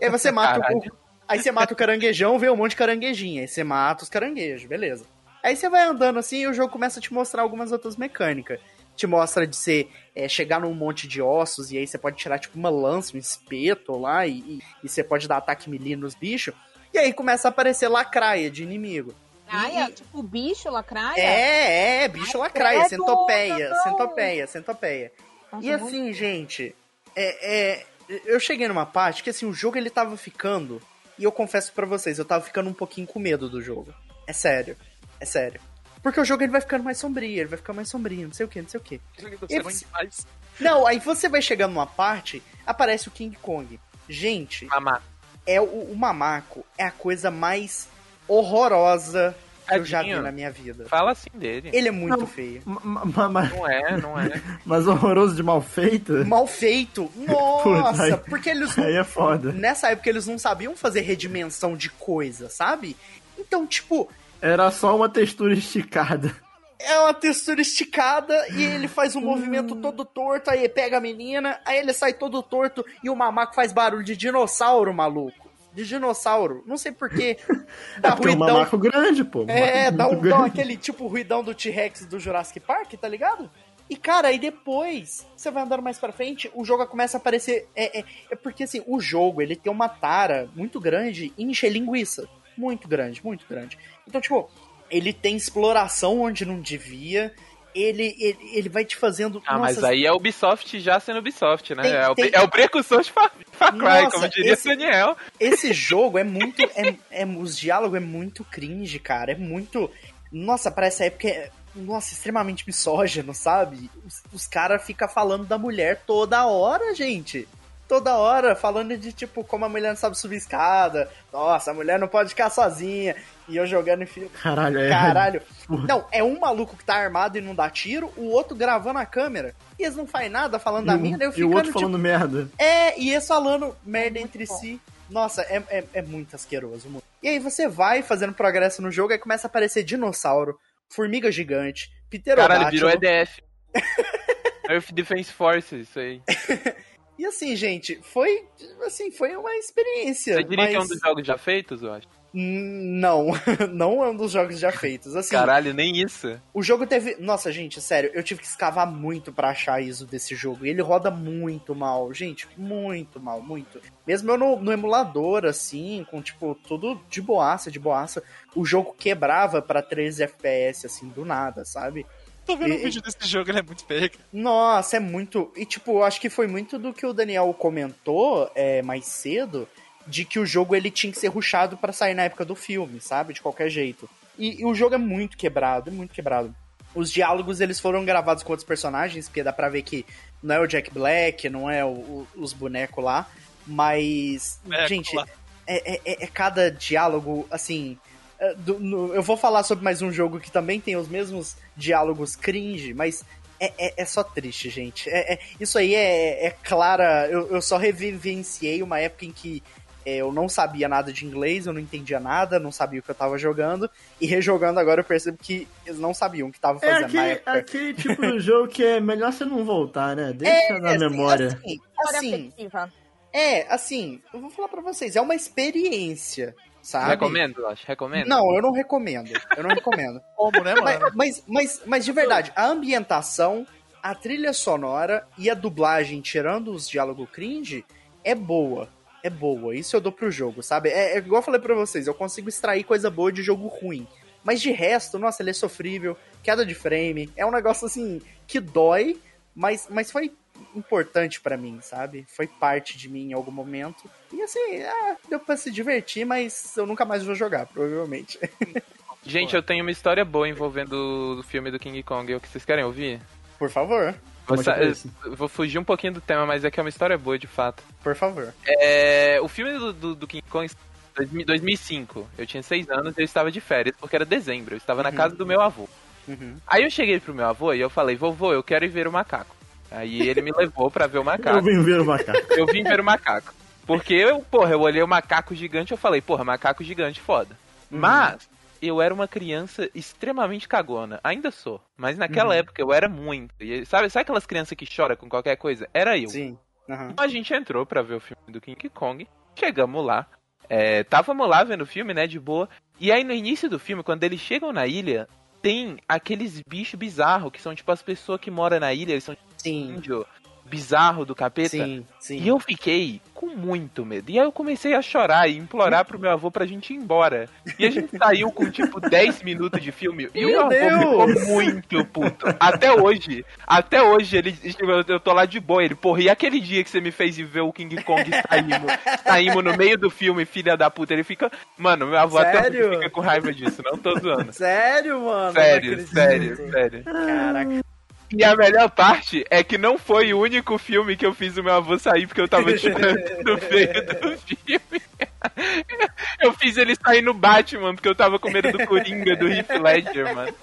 E aí você mata o. Aí você mata o caranguejão, vê um monte de caranguejinho. Aí você mata os caranguejos, beleza. Aí você vai andando assim e o jogo começa a te mostrar algumas outras mecânicas. Te mostra de você é, chegar num monte de ossos e aí você pode tirar tipo uma lança, um espeto lá e, e, e você pode dar ataque melee nos bichos. E aí começa a aparecer lacraia de inimigo. Lacraia? Tipo bicho, lacraia? É, é, bicho lacraia, credo, centopeia, não. centopeia, centopeia. Nossa, E muito- assim, gente, é, é, eu cheguei numa parte que assim, o jogo ele tava ficando, e eu confesso pra vocês, eu tava ficando um pouquinho com medo do jogo. É sério, é sério. Porque o jogo ele vai ficando mais sombrio, ele vai ficar mais sombrio, não sei o que, não sei o que. Você é. Não, aí você vai chegando numa parte, aparece o King Kong. Gente, Mamá. é o, o mamaco é a coisa mais horrorosa que eu já vi na minha vida. Fala assim dele. Ele é muito Não. feio. Ma- ma- ma- Não é, não é. Mas horroroso de mal feito? Mal feito. Puta, Nossa, aí- porque eles não Aí é foda. nessa época eles não sabiam fazer redimensão de coisa, sabe? Então, tipo, Era só uma textura esticada. é uma textura esticada e ele faz um movimento todo torto, aí pega a menina, aí ele sai todo torto e o mamaco faz barulho de dinossauro, maluco. De dinossauro. Não sei porquê. Dá É é um ruidão. mamaco grande, pô. Um É, dá, um, dá aquele tipo ruidão do T-Rex do Jurassic Park, tá ligado? E, cara, aí depois, você vai andando mais pra frente, o jogo começa a aparecer. É, é, é porque, assim, o jogo, ele tem uma tara muito grande em encher linguiça. Muito grande, muito grande. Então, tipo, ele tem exploração onde não devia. Ele, ele, ele vai te fazendo. Ah, mas nossa, aí é Ubisoft já sendo Ubisoft, né? Tem- é, o, tem- é o precursor de Far, Far Cry, Nossa, como diria esse- Daniel. Esse jogo é muito. é, é, os diálogos é muito cringe, cara. É muito. Nossa, pra essa época é. Nossa, extremamente misógino, sabe? Os, os caras ficam falando da mulher toda hora, gente. Toda hora, falando de tipo, como a mulher não sabe subir escada. Nossa, a mulher não pode ficar sozinha. E eu jogando em filme. Caralho, é. Caralho. Não, é um maluco que tá armado e não dá tiro, o outro gravando a câmera. E eles não fazem nada falando da E o- mina, eu e o outro tipo. falando merda. É, e eles falando merda É entre bom. si. Nossa, é, é, é muito asqueroso. muito. E aí você vai fazendo progresso no jogo, aí começa a aparecer dinossauro, formiga gigante, pterodátilo. Caralho, virou EDF. Earth Defense Forces, isso aí. E assim, gente, foi assim, foi uma experiência. Você diria mas... que é um dos jogos já feitos, eu acho? Não, não é um dos jogos já feitos. Assim, Caralho, nem isso. o jogo teve. Nossa, gente, sério, eu tive que escavar muito pra achar a ISO desse jogo. E ele roda muito mal, gente, muito mal, muito. Mesmo eu no, no emulador, assim, com tipo, tudo de boaça, de boaça, o jogo quebrava pra 13 FPS, assim, do nada, sabe? Tô vendo E- um vídeo desse jogo, ele é muito feio. Nossa, é muito. E, tipo, eu acho que foi muito do que o Daniel comentou é, mais cedo, de que o jogo ele tinha que ser rushado pra sair na época do filme, sabe? De qualquer jeito. E, e o jogo é muito quebrado, é muito quebrado. Os diálogos eles foram gravados com outros personagens, porque dá pra ver que não é o Jack Black, não é o- o- os bonecos lá, mas. Boneco gente, é, é- é- é cada diálogo, assim. É, do- no- eu vou falar sobre mais um jogo que também tem os mesmos diálogos cringe, mas é, é- é só triste, gente. É- é- isso aí é, é clara. Eu, eu só revivenciei uma época em que é, eu não sabia nada de inglês, eu não entendia nada, não sabia o que eu tava jogando, e rejogando agora eu percebo que eles não sabiam o que tava É fazendo na aquele, época. aquele tipo de jogo que é melhor você não voltar, né? Deixa na assim, memória. Assim, assim, é, assim, eu vou falar pra vocês, é uma experiência, sabe? Recomendo, acho. Recomendo. Não, eu não recomendo. Eu não recomendo. Como, né, mas, mano? mas, mas, mas de verdade, a ambientação, a trilha sonora e a dublagem, tirando os diálogos cringe, é boa. É boa. Isso eu dou pro jogo, sabe? É, é igual eu falei pra vocês, eu consigo extrair coisa boa de jogo ruim. Mas de resto, nossa, ele é sofrível, queda de frame, é um negócio assim que dói, mas, mas foi importante pra mim, sabe? Foi parte de mim em algum momento. E assim, ah, deu pra se divertir, mas eu nunca mais vou jogar, provavelmente. Gente, eu tenho uma história boa envolvendo o filme do King Kong. O que vocês querem ouvir? Por favor, Vou, vou fugir um pouquinho do tema, mas é que é uma história boa, de fato. por favor. É, o filme do, do- do King Kong, 2000 2005, eu tinha seis anos e eu estava de férias, porque era dezembro, eu estava na Uhum. casa do meu avô. Uhum. Aí eu cheguei pro meu avô e eu falei, vovô, eu quero ir ver o macaco. Aí ele me levou pra ver o Eu macaco. vim ver o macaco. Eu vim ver o macaco. Porque eu, porra, eu olhei o macaco gigante e eu falei, porra, macaco gigante, foda. Uhum. Mas eu era uma criança extremamente cagona. Ainda sou. Mas naquela Uhum. época eu era muito. E sabe, sabe aquelas crianças que choram com qualquer coisa? Era eu. Sim. Aham. Então a gente entrou pra ver o filme do King Kong. Chegamos lá. É, távamos lá vendo o filme, né, de boa. E aí no início do filme, quando eles chegam na ilha, tem aqueles bichos bizarros, que são tipo as pessoas que moram na ilha, eles são tipo Sim. índio bizarro do capeta. Sim, sim. E eu fiquei com muito medo. E aí eu comecei a chorar e implorar pro meu avô pra gente ir embora. E a gente saiu com tipo 10 minutos de filme. E Meu o meu avô Deus! ficou muito puto. Até hoje. Até hoje ele. Eu tô lá de boa. Ele, porra, e aquele dia que você me fez ir ver o King Kong saímos, saímos no meio do filme, filha da puta. Ele fica. Mano, meu avô até Sério? hoje fica com raiva disso, não tô zoando. Sério, mano? Sério, sério, sério. Caraca. E a melhor parte é que não foi o único filme que eu fiz o meu avô sair porque eu tava chorando no meio do filme. Eu fiz ele sair no Batman porque eu tava com medo do Coringa, do Heath Ledger, mano.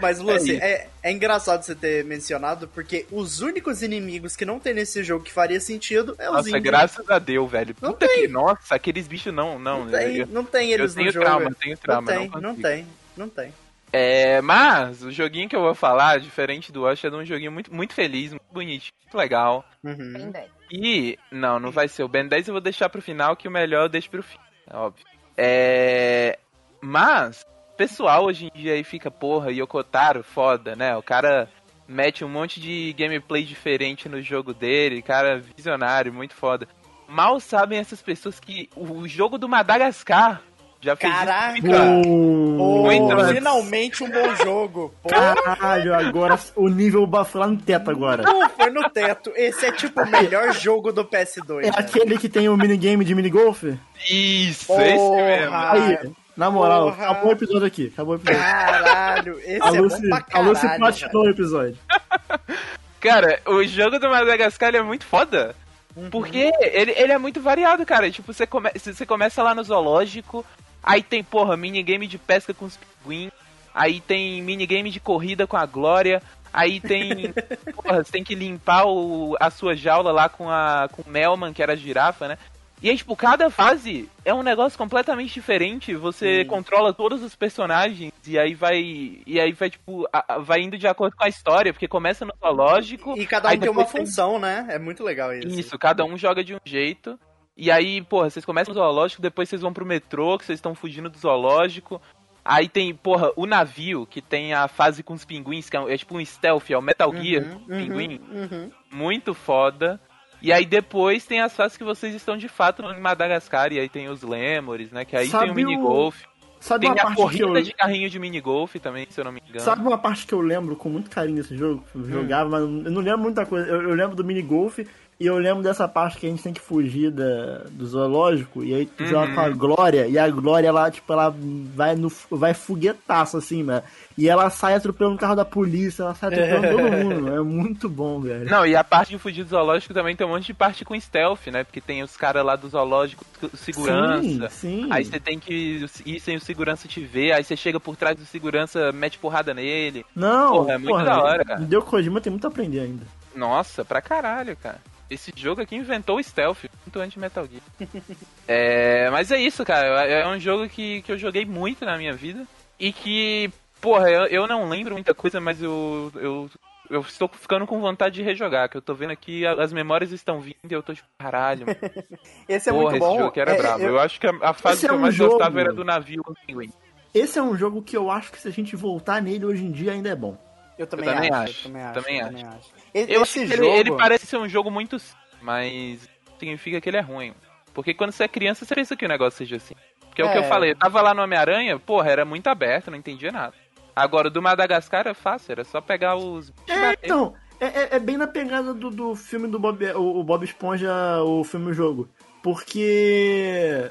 Mas, Lucy, isso. é, é engraçado você ter mencionado, porque os únicos inimigos que não tem nesse jogo que faria sentido é os Nossa, índios. graças a Deus, velho. Não Puta que. Nossa, aqueles bichos não, não. Não tem, eu, não tem eu eles tenho no jogo. trauma, tenho não trauma. tem, não, não tem, não tem. É, mas o joguinho que eu vou falar, diferente do Osh, é de um joguinho muito, muito feliz, muito bonitinho, muito legal. Uhum. Bem dez. E, não, não vai ser o Ben 10, eu vou deixar pro final, que o melhor eu deixo pro fim, é óbvio. É. Mas, pessoal hoje em dia aí fica, porra, Yokotaro, foda, né? O cara mete um monte de gameplay diferente no jogo dele, cara visionário, muito foda. Mal sabem essas pessoas que o jogo do Madagascar já fez Caraca! isso antes. finalmente um bom jogo. Pô, Caralho, agora o nível foi lá no teto agora. pô, foi no teto. Esse é tipo o melhor jogo do PS2. É né? aquele que tem o minigame de minigolf? Isso, esse mesmo. Porra. Aí, na moral, porra. acabou o episódio aqui. Acabou o episódio. Caralho, esse A é Lucy, bom pra a Lucy caralho. platinou o episódio. Cara, o jogo do Madagascar ele é muito foda. Uhum. Porque ele, ele é muito variado, cara. Tipo, você, come, você começa lá no zoológico, aí tem, porra, minigame de pesca com os pinguins, aí tem minigame de corrida com a Glória, aí tem. porra, você tem que limpar o, a sua jaula lá com a com o Melman, que era a girafa, né? E aí, tipo, cada fase é um negócio completamente diferente. Você Sim. controla todos os personagens e aí vai. E aí vai, tipo, a- vai indo de acordo com a história, porque começa no zoológico. E cada um tem uma função, né? É muito legal isso. isso, cada um joga de um jeito. E aí, porra, vocês começam no zoológico, depois vocês vão pro metrô, que vocês estão fugindo do zoológico. Aí tem, porra, o navio, que tem a fase com os pinguins, que é, é tipo um stealth, é o Metal Gear, Uhum, pinguim. uhum. Muito foda. E aí depois tem as fases que vocês estão de fato em Madagascar, e aí tem os Lemures, né? Que aí Sabe tem o o- minigolf. Sabe Tem uma a parte que corrida eu... de carrinho de minigolf também, se eu não me engano. Sabe uma parte que eu lembro com muito carinho desse jogo? Eu jogava, mas eu não lembro muita coisa. Eu, eu lembro do minigolf e eu lembro dessa parte que a gente tem que fugir da, do zoológico. E aí tu joga com a Glória. E a Glória, ela, tipo, ela vai no vai foguetaço, assim, né? E ela sai atropelando o carro da polícia, ela sai atropelando todo mundo. É muito bom, velho. Não, e a parte de fugir do zoológico também tem um monte de parte com stealth, né? Porque tem os caras lá do zoológico, segurança. Sim, sim. Aí você tem que ir sem o segurança te ver, aí você chega por trás do segurança, mete porrada nele. Não, Porra, é muito da hora, cara. Deu Kojima tem muito a aprender ainda. Nossa, pra caralho, cara. Esse jogo aqui inventou o stealth, muito antes de Metal Gear. é, mas é isso, cara. É um jogo que, que eu joguei muito na minha vida. E que, porra, eu, eu não lembro muita coisa, mas eu, eu, eu estou ficando com vontade de rejogar. Que eu tô vendo aqui, as memórias estão vindo e eu tô tipo, caralho. mano. Esse é porra, muito bom. esse jogo que era É, brabo. eu- Eu... acho que a, a fase que é eu um mais jogo- gostava era do navio com o pinguim. Esse é um jogo que eu acho que se a gente voltar nele hoje em dia ainda é bom. Eu também, Eu também acho, acho, Eu também acho. também eu acho. também acho. E- Eu Esse acho que jogo... ele, ele parece ser um jogo muito simples, mas significa que ele é ruim. Porque quando você é criança, você pensa que o negócio seja assim. Porque é, o que É. eu falei, eu tava lá no Homem-Aranha, porra, era muito aberto, não entendia nada. Agora, o do Madagascar é fácil, era só pegar os. e É, então, é, é- é bem na pegada do, do filme do Bob, o, o Bob Esponja, o filme o jogo. Porque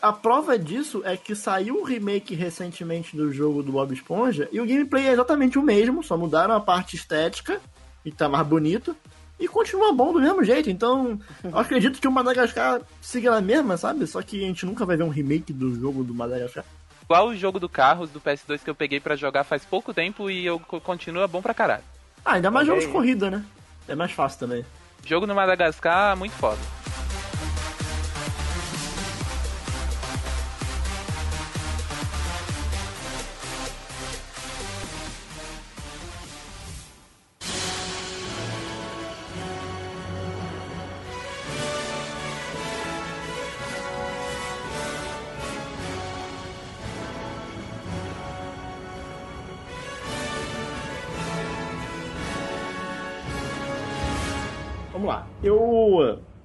a prova disso é que saiu um remake recentemente do jogo do Bob Esponja e o gameplay é exatamente o mesmo, só mudaram a parte estética e tá mais bonito. E continua bom do mesmo jeito, então eu acredito que o Madagascar siga na mesma, sabe? Só que a gente nunca vai ver um remake do jogo do Madagascar. Igual o jogo do Carros do PS2 que eu peguei pra jogar faz pouco tempo e eu co- continua bom pra caralho. Ah, ainda mais Olha jogos de corrida, né? É mais fácil também. Jogo no Madagascar, muito foda.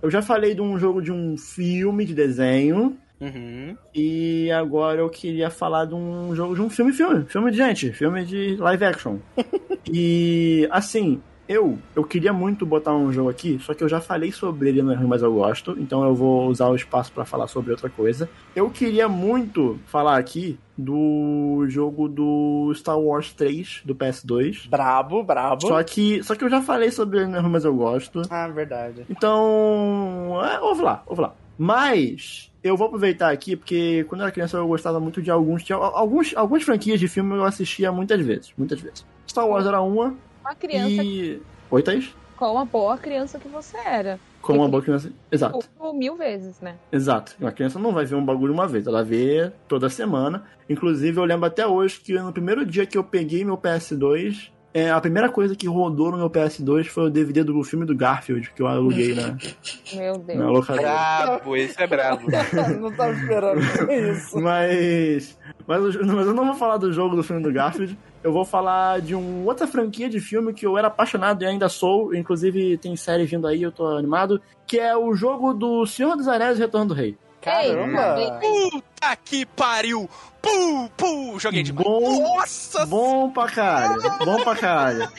Eu, já falei de um jogo de um filme de desenho. Uhum. E agora eu queria falar de um jogo de um filme filme. Filme de gente, filme de live action. e assim, eu eu queria muito botar um jogo aqui, só que eu já falei sobre ele no R, mas eu gosto, então eu vou usar o espaço pra falar sobre outra coisa. Eu queria muito falar aqui do jogo do Star Wars 3 do PS2. Brabo, brabo. Só que, só que eu já falei sobre ele no R, mas eu gosto. Ah, verdade. Então, é, ouve lá, ouve lá. Mas eu vou aproveitar aqui porque quando eu era criança eu gostava muito de alguns, tinha alguns, algumas franquias de filme eu assistia muitas vezes, muitas vezes. Star Wars era uma Uma criança e Oi, Thaís? com a boa criança que você era. Como uma boa criança. Exato, mil vezes, né? exato. Uma criança não vai ver um bagulho uma vez, ela vê toda semana. Inclusive, eu lembro até hoje que no primeiro dia que eu peguei meu PS2, é, a primeira coisa que rodou no meu PS2 foi o DVD do filme do Garfield, que eu aluguei na, Meu Deus. na locadora. Brabo, esse é brabo. não tava esperando isso. Mas, mas, eu- mas eu não vou falar do jogo do filme do Garfield. Eu vou falar de uma outra franquia de filme que eu era apaixonado e ainda sou. Inclusive tem série vindo aí, eu tô animado. Que é o jogo do Senhor dos Anéis e Retorno do Rei. Caramba! Puta que pariu! Pum, pum! Joguei demais. Bom, Nossa bom pra caralho. Bom pra caralho.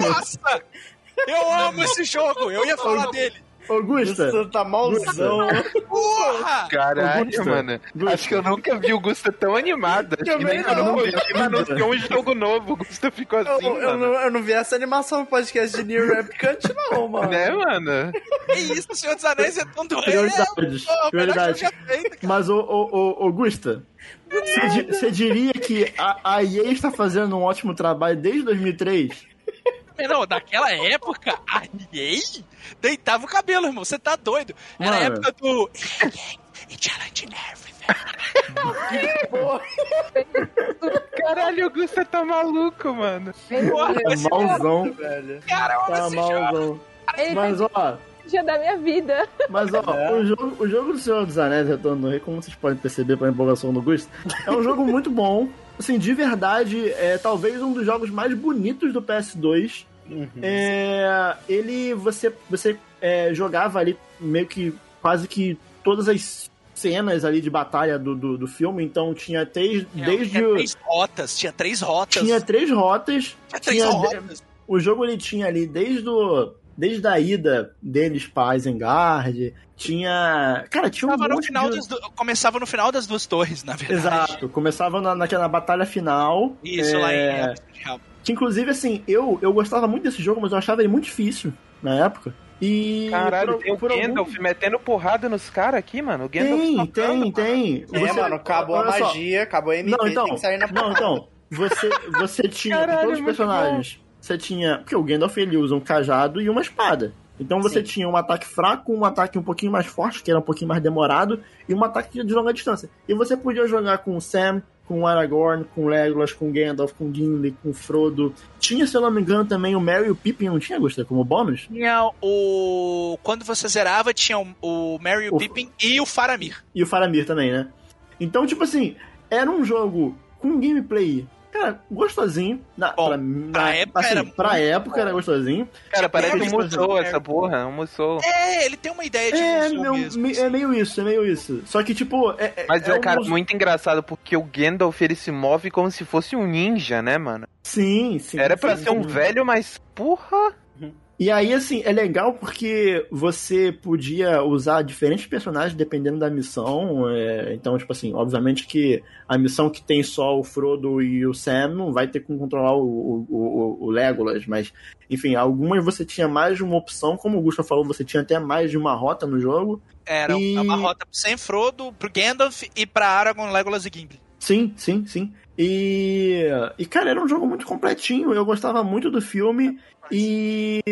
Nossa! Eu amo esse jogo! Eu ia falar dele! Augusta, Você tá malzão. Porra! Caralho, Gusta, mano. Gusta. Acho que eu nunca vi o Gusta tão animado. Acho que Também nem não. quando ele anunciou um jogo novo, o Gusta ficou Eu, assim, eu mano. não, eu não vi essa animação no podcast de Near Replicant, não, mano. Né, mano? Que isso, o Senhor dos Anéis é tão doido. prioridades. O feito, cara. Mas, ô, ô, ô, Augusta, você di- você diria que a, a EA está fazendo um ótimo trabalho desde 2003? Não, naquela época, a EA deitava o cabelo, irmão. Você tá doido. Era a Mano. época do. Challenge everything. Caralho, o Gusta tá maluco, mano. Porra, Tá esse malzão. velho. cara, Tá esse jogo. malzão. Mas, ó, dia da minha vida. Mas, ó, É. o, jogo, o jogo do Senhor dos Anéis, Retorno do Rei, como vocês podem perceber pela empolgação do Gusto, é um jogo muito bom. Assim, de verdade, é talvez um dos jogos mais bonitos do PS2. Uhum. É, ele, você, você é, jogava ali meio que quase que todas as cenas ali de batalha do, do, do filme, então tinha três, desde tinha três rotas, tinha três rotas. tinha três rotas, Tinha três tinha- rotas. o jogo ele tinha ali desde o, desde a ida deles pra Isengard, tinha, cara, tinha um no monte final de... das du- Começava no final das duas torres, na verdade. Exato, começava na, naquela batalha final. Isso, é, lá em Real. Que inclusive, assim, eu, eu gostava muito desse jogo, mas eu achava ele muito difícil na época. E. Caralho, por- tem o por algum- Gandalf metendo porrada nos caras aqui, mano. O Gandalf Tem, socando, tem, mano. tem. É, Você- mano, acabou a olha só. magia, acabou a MP, Não, então, tem que sair na não, então, você, você tinha Caralho, todos os personagens. Você tinha. Porque o Gandalf ele usa um cajado e uma espada. Então você Sim. tinha um ataque fraco, um ataque um pouquinho mais forte, que era um pouquinho mais demorado, e um ataque de longa distância. E você podia jogar com o Sam, com o Aragorn, com o Legolas, com o Gandalf, com o Gimli, com o Frodo. Tinha, se eu não me engano, também o Merry e o Pippin, não tinha, Gostei, como bônus? Tinha o. Quando você zerava, tinha o, o Mary, o O- Pippin e o Faramir. E o Faramir também, né? Então, tipo assim, era um jogo com gameplay, cara, gostosinho. Na, Bom, pra, pra na- época assim, era pra época era gostosinho. Cara, parece musou coisa- essa porra, musou. É, ele tem uma ideia de É, meu- mesmo. me- assim. é meio isso, é meio isso. Só que, tipo, é, é- Mas é, um cara, mus- muito engraçado porque o Gandalf ele se move como se fosse um ninja, né, mano? Sim, sim. Era pra sim, ser um sim. velho, mas porra. E aí, assim, é legal porque você podia usar diferentes personagens dependendo da missão. é, Então, tipo assim, obviamente que a missão que tem só o Frodo e o Sam não vai ter como controlar o, o, o, o Legolas, mas, enfim, algumas você tinha mais de uma opção. Como o Gustavo falou, você tinha até mais de uma rota no jogo. Era E- uma rota pro Sam Frodo, pro Gandalf e pra Aragorn, Legolas e Gimli. Sim, sim, sim. E, e cara, era um jogo muito completinho. Eu gostava muito do filme. E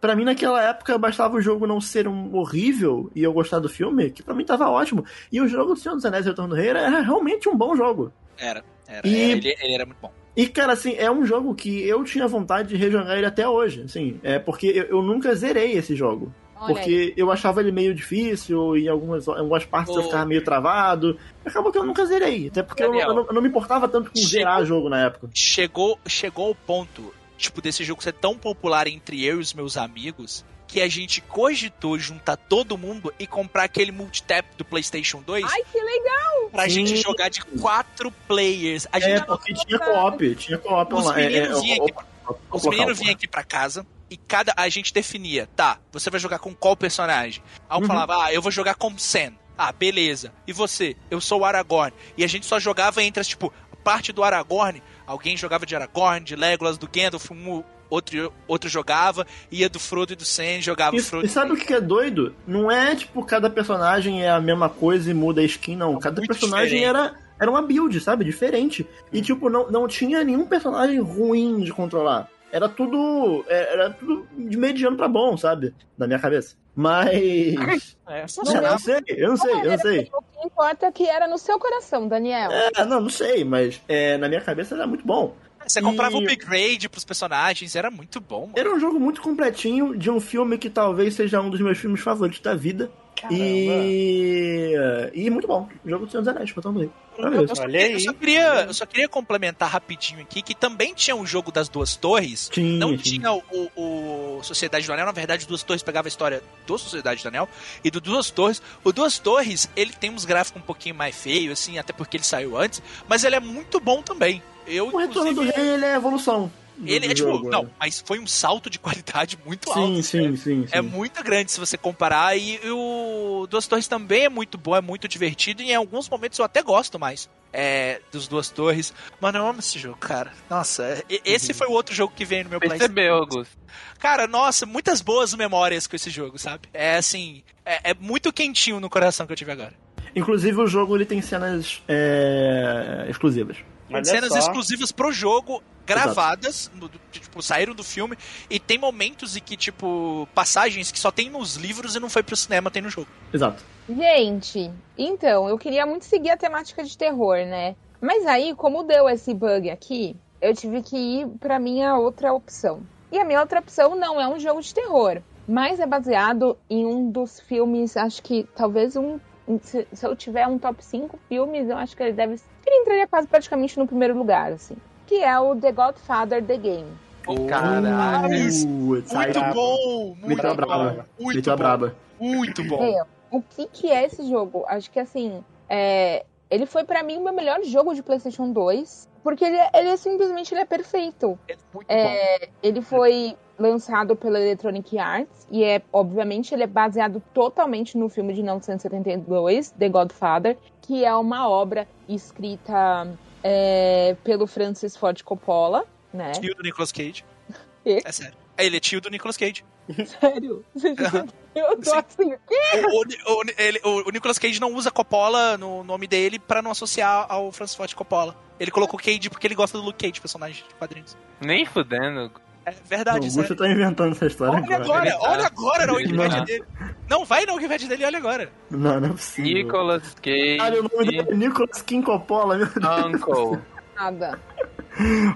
pra mim, naquela época, bastava o jogo não ser um horrível e eu gostar do filme, que pra mim tava ótimo. E o jogo do Senhor dos Anéis e Retorno do Rei era realmente um bom jogo. Era, era. E- era, ele, ele era muito bom. E, cara, assim, é um jogo que eu tinha vontade de rejogar ele até hoje, assim. É porque eu, eu nunca zerei esse jogo. Olha aí. Porque eu achava ele meio difícil, e em algumas, em algumas partes eu Ô. ficava meio travado. Acabou que eu nunca zerei. Até porque eu, Daniel. eu não, eu não me importava tanto com Chegou- zerar o jogo na época. Chegou, chegou ao ponto, tipo, desse jogo ser tão popular entre eu e os meus amigos, que a gente cogitou juntar todo mundo e comprar aquele multitap do PlayStation 2 Ai, que legal! pra Sim. gente jogar de quatro players. A É, gente porque tinha co-op, tinha co-op Os online. meninos É, é, vinham o- aqui- o- o- Os o meninos local. vinham aqui pra casa e cada a gente definia, tá, você vai jogar com qual personagem? Aí Uhum. falava, ah, eu vou jogar com Sam. Ah, beleza. E você? Eu sou o Aragorn. E a gente só jogava entre as, tipo, parte do Aragorn. Alguém jogava de Aragorn, de Legolas, do Gandalf, um, outro, outro jogava, ia do Frodo e do Sam, jogava E, Frodo. e sabe o que é doido? Não é tipo cada personagem é a mesma coisa e muda a skin, não. Cada personagem diferente. era, era uma build, sabe? Diferente. E tipo, não, não tinha nenhum personagem ruim de controlar. Era tudo. é, Era tudo de mediano pra bom, sabe? Na minha cabeça. Mas. É, No eu não sei, eu não sei, eu não sei. O que importa é que era no seu coração, Daniel. É, não, não sei, mas é, na minha cabeça era muito bom. Você comprava o E- upgrade pros personagens, era muito bom. mano. Era um jogo muito completinho de um filme que talvez seja um dos meus filmes favoritos da vida. E. E muito bom. Jogo do Senhor dos Anéis, botando aí. Maravilhoso. Eu só, aí. eu, só queria, eu só queria complementar rapidinho aqui que também tinha um jogo das duas torres. Tinha, Não tinha. tinha o, o- o Sociedade do Anel, na verdade, Duas Torres pegava a história do Sociedade do Anel e do Duas Torres. O Duas Torres, ele tem uns gráficos um pouquinho mais feios, assim, até porque ele saiu antes, mas ele é muito bom também. Eu, O Retorno do Rei, ele é evolução. Ele é tipo, não, mas foi um salto de qualidade muito Sim, alto. sim, né? sim, sim. É muito grande se você comparar. E, e o Duas Torres também é muito bom, é muito divertido. E em alguns momentos eu até gosto mais é, dos Duas Torres. Mano, eu amo esse jogo, cara. Nossa, e- esse Uhum. foi o outro jogo que veio no meu PlayStation. Percebeu, Augusto? Cara, nossa, muitas boas memórias com esse jogo, sabe? É assim, é, é muito quentinho no coração que eu tive agora. Inclusive, o jogo ele tem cenas é, exclusivas. Olha Cenas só. exclusivas pro jogo, gravadas, no- do- tipo, saíram do filme, e tem momentos em que, tipo, passagens que só tem nos livros e não foi pro cinema, tem no jogo. Exato. Gente, então, eu queria muito seguir a temática de terror, né? Mas aí, como deu esse bug aqui, eu tive que ir pra minha outra opção. E a minha outra opção não é um jogo de terror. mas é baseado em um dos filmes, acho que talvez um. Se, se eu tiver um top 5 filmes, eu acho que ele deve. Ele entraria quase praticamente no primeiro lugar, assim. Que é o The Godfather The Game. Caralho. Putz, Muito bom! Muito bom! braba. Muito bom! braba. Muito bom! É, o que, que é esse jogo? Acho que assim, é, ele foi pra mim o meu melhor jogo de PlayStation 2, porque ele, ele é simplesmente ele é perfeito. É muito bom. É, ele foi lançado pela Electronic Arts e é obviamente ele é baseado totalmente no filme de 1972, The Godfather, que é uma obra escrita é, pelo Francis Ford Coppola, né? Tio do Nicolas Cage. E? É sério. Ele é tio do Nicolas Cage. Sério? Eu tô Sim. assim, o? O, o, o- ele- Nicolas Cage não usa Coppola no nome dele pra não associar ao Francis Ford Coppola. Ele colocou Cage porque ele gosta do Luke Cage, personagem de quadrinhos. Nem fudendo. É O verdade, Augusto sério. tá inventando essa história Olha agora. agora, tá- olha agora na Wikipedia Não. dele. Não, vai na Wikipedia dele e olha agora. Não, não é possível. Nicolas Cage. Cara, o nome dele é Nicolas meu Uncle. Nada.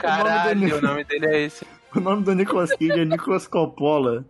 Caralho, o nome dele é esse. O nome do Nicolas Cage é Nicolas Coppola.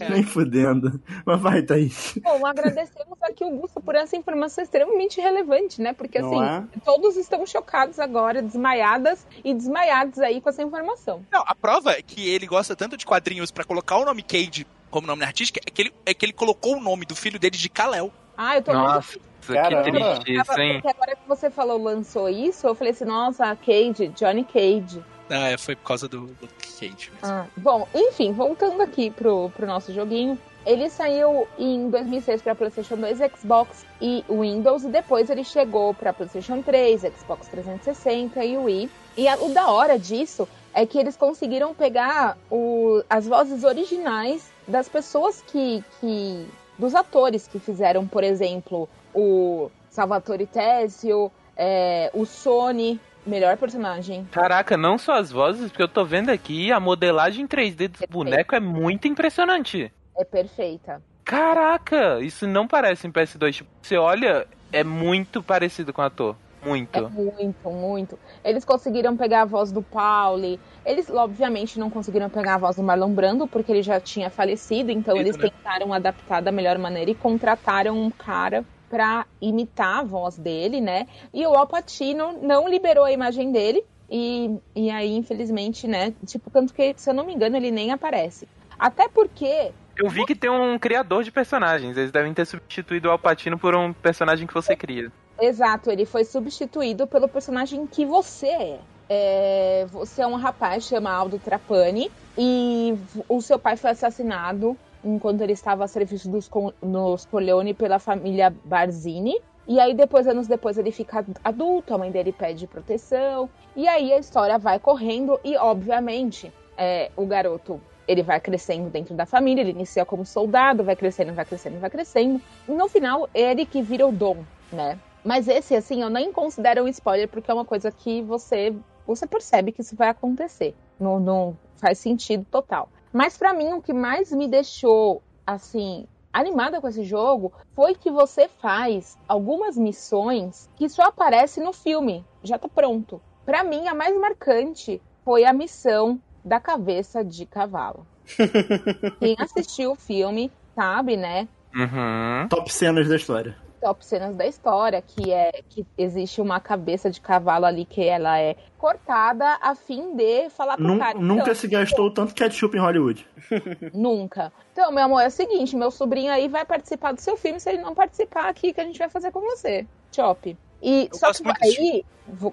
É. Nem fudendo. Mas vai, Thaís. Bom, agradecemos aqui o Gusto por essa informação extremamente relevante, né? Porque Não assim, é? todos estão chocados agora, desmaiadas e desmaiados aí com essa informação. Não, a prova é que ele gosta tanto de quadrinhos pra colocar o nome Cage como nome artístico é que ele, é que ele colocou o nome do filho dele de Kal-El. Ah, eu tô muito Nossa, que Caramba. triste isso, hein? Porque agora que você falou, lançou isso, eu falei assim, nossa, Cage, Johnny Cage. Ah, é, foi por causa do Luke mesmo. Ah, bom, enfim, voltando aqui pro, pro nosso joguinho. Ele saiu em 2006 para PlayStation 2, Xbox e Windows, e depois ele chegou para PlayStation 3, Xbox 360 e Wii. E a- o da hora disso é que eles conseguiram pegar o- as vozes originais das pessoas que, que. dos atores que fizeram, por exemplo, o Salvatore Tessio, é, o Sony, melhor personagem. Caraca, não só as vozes, porque eu tô vendo aqui, a modelagem 3D dos bonecos é muito impressionante. É perfeita. Caraca, isso não parece em PS2. Tipo, você olha, é muito parecido com o ator. É Muito. muito, muito. Eles conseguiram pegar a voz do Pauli. Eles, obviamente, não conseguiram pegar a voz do Marlon Brando, porque ele já tinha falecido. Então, Isso, eles né? tentaram adaptar da melhor maneira e contrataram um cara pra imitar a voz dele, né? E o Al Pacino não liberou a imagem dele. E, e aí, infelizmente, né? Tipo, tanto que, se eu não me engano, ele nem aparece. Até porque Eu vi que tem um criador de personagens. Eles devem ter substituído o Alpatino por um personagem que você cria. Exato, ele foi substituído pelo personagem que você é. É, Você é um rapaz chamado Aldo Trapani e o seu pai foi assassinado enquanto ele estava a serviço dos, nos Corleone pela família Barzini. E aí, depois, anos depois, ele fica adulto, a mãe dele pede proteção. E aí a história vai correndo e, obviamente, é, o garoto ele vai crescendo dentro da família, ele inicia como soldado, vai crescendo, vai crescendo, vai crescendo. E no final, ele que vira o dom, né? Mas esse, assim, eu nem considero um spoiler, porque é uma coisa que você, você percebe que isso vai acontecer. Não, não faz sentido total. Mas pra mim, o que mais me deixou, assim, animada com esse jogo foi que você faz algumas missões que só aparecem no filme. Já tá pronto. Pra mim, a mais marcante foi a missão da cabeça de cavalo. Quem assistiu o filme sabe, né? Uhum. Top cenas da história. Top cenas da história, que é que existe uma cabeça de cavalo ali que ela é cortada a fim de falar pro Nun- cara. nunca então, se gastou tanto ketchup em Hollywood. Nunca. Então, meu amor, é o seguinte, meu sobrinho aí vai participar do seu filme, se ele não participar aqui, que a gente vai fazer com você. Chop. E Eu só que aí,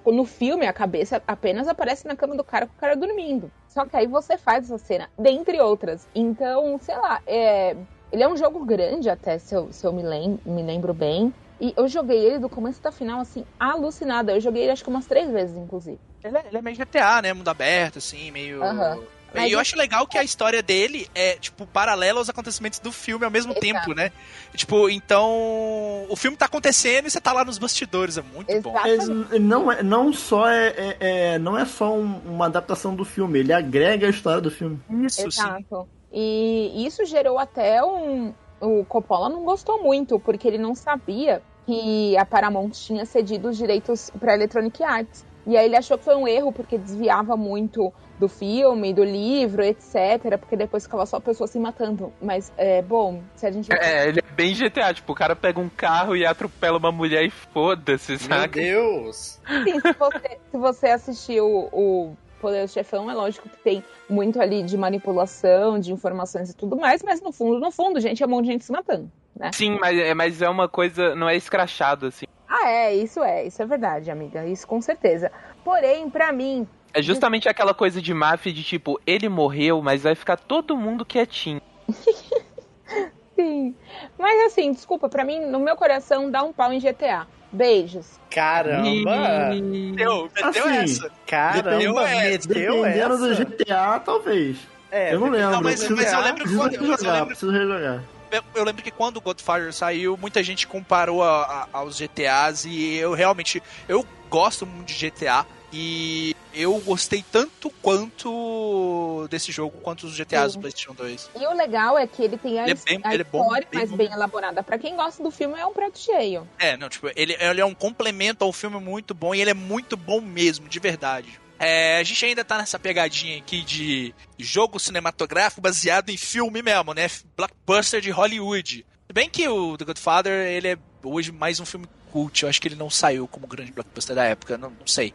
no filme, a cabeça apenas aparece na cama do cara com o cara dormindo. Só que aí você faz essa cena, dentre outras. Então, sei lá, é... ele é um jogo grande até, se eu, se eu me, lem me lembro bem. E eu joguei ele do começo até final, assim, alucinada. Eu joguei ele acho que umas três vezes, inclusive. Ele é, ele é meio GTA, né? Mundo aberto, assim, meio. Aham. E Mas eu eu- acho legal que a história dele é, tipo, paralela aos acontecimentos do filme ao mesmo Exato. tempo, né? Tipo, então. O filme tá acontecendo e você tá lá nos bastidores, é muito bom. Exato. Ele não, é, não só é, é- é- não é só um- uma adaptação do filme, ele agrega a história do filme. Isso, sim. E isso gerou até um. O Coppola não gostou muito, porque ele não sabia que a Paramount tinha cedido os direitos para Electronic Arts. E aí ele achou que foi um erro, porque desviava muito do filme, do livro, etc. Porque depois ficava só a pessoa se matando. Mas, é, bom, se a gente... É, ele é bem GTA, tipo, o cara pega um carro e atropela uma mulher e foda-se, Meu saca? Deus. Sim, se você, se você assistiu o Poder do Chefão, é lógico que tem muito ali de manipulação, de informações e tudo mais, mas no fundo, no fundo, gente, é um monte de gente se matando, né? Sim, mas, é- mas é uma coisa, não é escrachado, assim. Ah, é, isso é, isso é verdade, amiga, isso com certeza. Porém, pra mim, É justamente aquela coisa de máfia de tipo, ele morreu, mas vai ficar todo mundo quietinho. sim. Mas assim, desculpa, pra mim, no meu coração, dá um pau em GTA. Beijos. Caramba. Meteu, meteu Assim, essa. Caramba, Dependendo- meteu Dependendo do essa. GTA, talvez. É, eu não lembro. Não, mas- mas eu lembro preciso quando- mas eu lembro- preciso rejogar. Eu, eu lembro que quando o Godfather saiu, muita gente comparou a- a- aos GTAs e eu realmente eu gosto muito de GTA e eu gostei tanto quanto desse jogo quanto os GTAs Sim. do PlayStation 2. E o legal é que ele tem a, Ele é bem- a ele é bom, história bem mais bom. bem elaborada. Pra quem gosta do filme, é um prato cheio. É, não, tipo, ele, ele é um complemento ao filme muito bom e ele é muito bom mesmo, de verdade. É, a gente ainda tá nessa pegadinha aqui de jogo cinematográfico baseado em filme mesmo, né? Blockbuster de Hollywood. Se bem que o The Godfather, ele é hoje mais um filme cult. Eu acho que ele não saiu como grande blockbuster da época, não, não sei.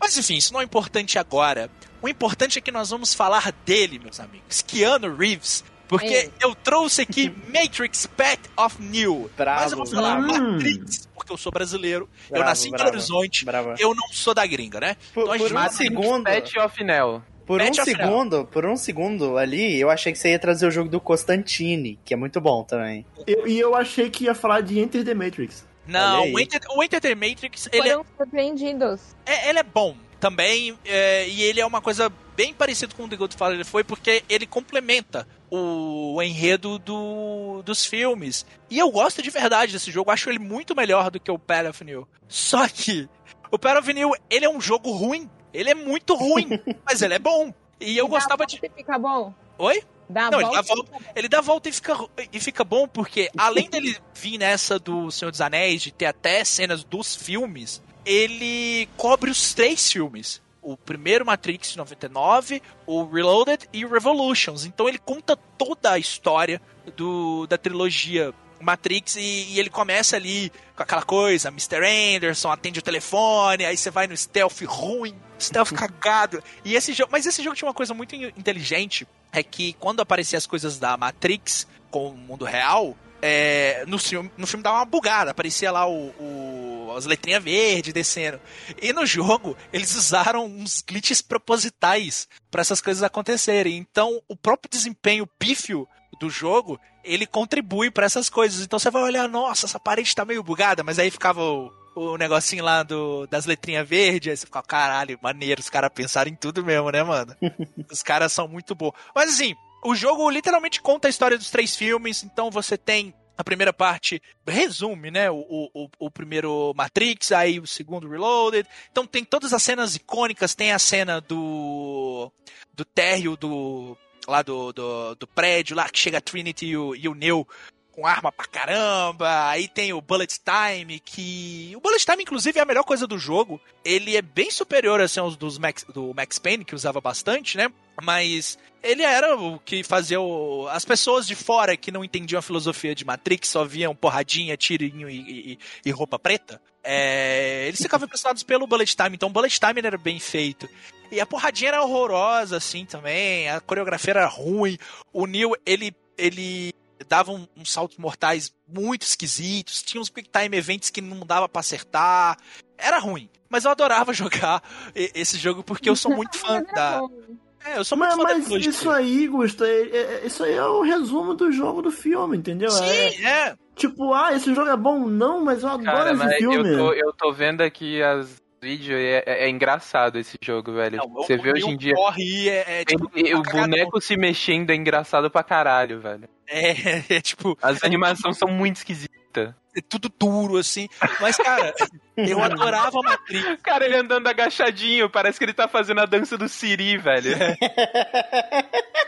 Mas enfim, isso não é importante agora. O importante é que nós vamos falar dele, meus amigos. Keanu Reeves. Porque É. eu trouxe aqui Matrix Path of New. Bravo, Mas eu vou falar bravo. Matrix, porque eu sou brasileiro. eu Bravo, nasci em Belo bravo. Horizonte. Brava. Eu não sou da gringa, né? Por, Então por um segundo, Patch of Nell. por um of Hell. segundo, por um segundo ali, eu achei que você ia trazer o jogo do Constantine, que é muito bom também. Eu- e eu achei que ia falar de Enter the Matrix. Não, o Enter, o Enter the Matrix, ele é, Foram surpreendidos. é- ele é bom também. é, e ele é uma coisa bem parecida com o The Godfather ele foi, porque ele complementa o enredo do, dos filmes. E eu gosto de verdade desse jogo, acho ele muito melhor do que o Path of New. Só que o Path of New, ele é um jogo ruim. Ele é muito ruim, mas ele é bom. E eu gostava de. Fica bom. Oi? Dá Não, ele dá volta, ele dá a volta e fica, e fica bom, porque além dele vir nessa do Senhor dos Anéis, de ter até cenas dos filmes, ele cobre os três filmes. O primeiro Matrix de 99, o Reloaded e o Revolutions. Então ele conta toda a história do, da trilogia Matrix e, e ele começa ali com aquela coisa, Mr. Anderson atende o telefone, aí você vai no stealth ruim, stealth cagado. E esse jogo, mas esse jogo tinha uma coisa muito in- inteligente, é que quando apareciam as coisas da Matrix com o mundo real, é, no, filme, no filme dava uma bugada, aparecia lá o, o- as letrinhas verdes descendo. E no jogo, eles usaram uns glitches propositais para essas coisas acontecerem. Então, o próprio desempenho pífio do jogo, ele contribui para essas coisas. Então você vai olhar, nossa, essa parede tá meio bugada, mas aí ficava o, o negocinho lá do, das letrinhas verdes, aí você fica, caralho, maneiro, os caras pensaram em tudo mesmo, né, mano? os caras são muito bons. Mas assim, o jogo literalmente conta a história dos três filmes, então você tem a primeira parte resume, né? O, o, o primeiro Matrix, aí o segundo Reloaded. Então tem todas as cenas icônicas, tem a cena do. do térreo do. Lá do, do, do prédio, lá que chega a Trinity e o, e o Neo com arma pra caramba. Aí tem o Bullet Time, que. O Bullet Time, inclusive, é a melhor coisa do jogo. Ele é bem superior assim, aos dos Max, do Max Payne, que usava bastante, né? Mas ele era o que fazia o... as pessoas de fora que não entendiam a filosofia de Matrix, só viam porradinha, tirinho e, e- e roupa preta. É... Eles ficavam impressionados pelo Bullet Time, então o Bullet Time era bem feito. E a porradinha era horrorosa, assim, também. A coreografia era ruim. O Neil, ele, ele dava um- uns saltos mortais muito esquisitos. Tinha uns quick time events que não dava pra acertar. Era ruim. Mas eu adorava jogar esse jogo porque eu sou muito fã da. É, eu sou muito Mas, mas isso aí, Gusto, é, é- isso aí é o resumo do jogo do filme, entendeu? É, Sim, é. tipo, ah, esse jogo é bom? Não, mas eu adoro Cara, esse mas eu filme. tô, eu tô vendo aqui as vídeos e é, é- é engraçado esse jogo, velho. Não, Você vê hoje em dia. corre é, é, tipo, ele- o cagadão. boneco se mexendo é engraçado pra caralho, velho. é, é, tipo, As animações são muito esquisitas. É tudo duro, assim. Mas, cara, eu adorava Matrix. Cara, ele andando agachadinho, parece que ele tá fazendo a dança do Siri, velho.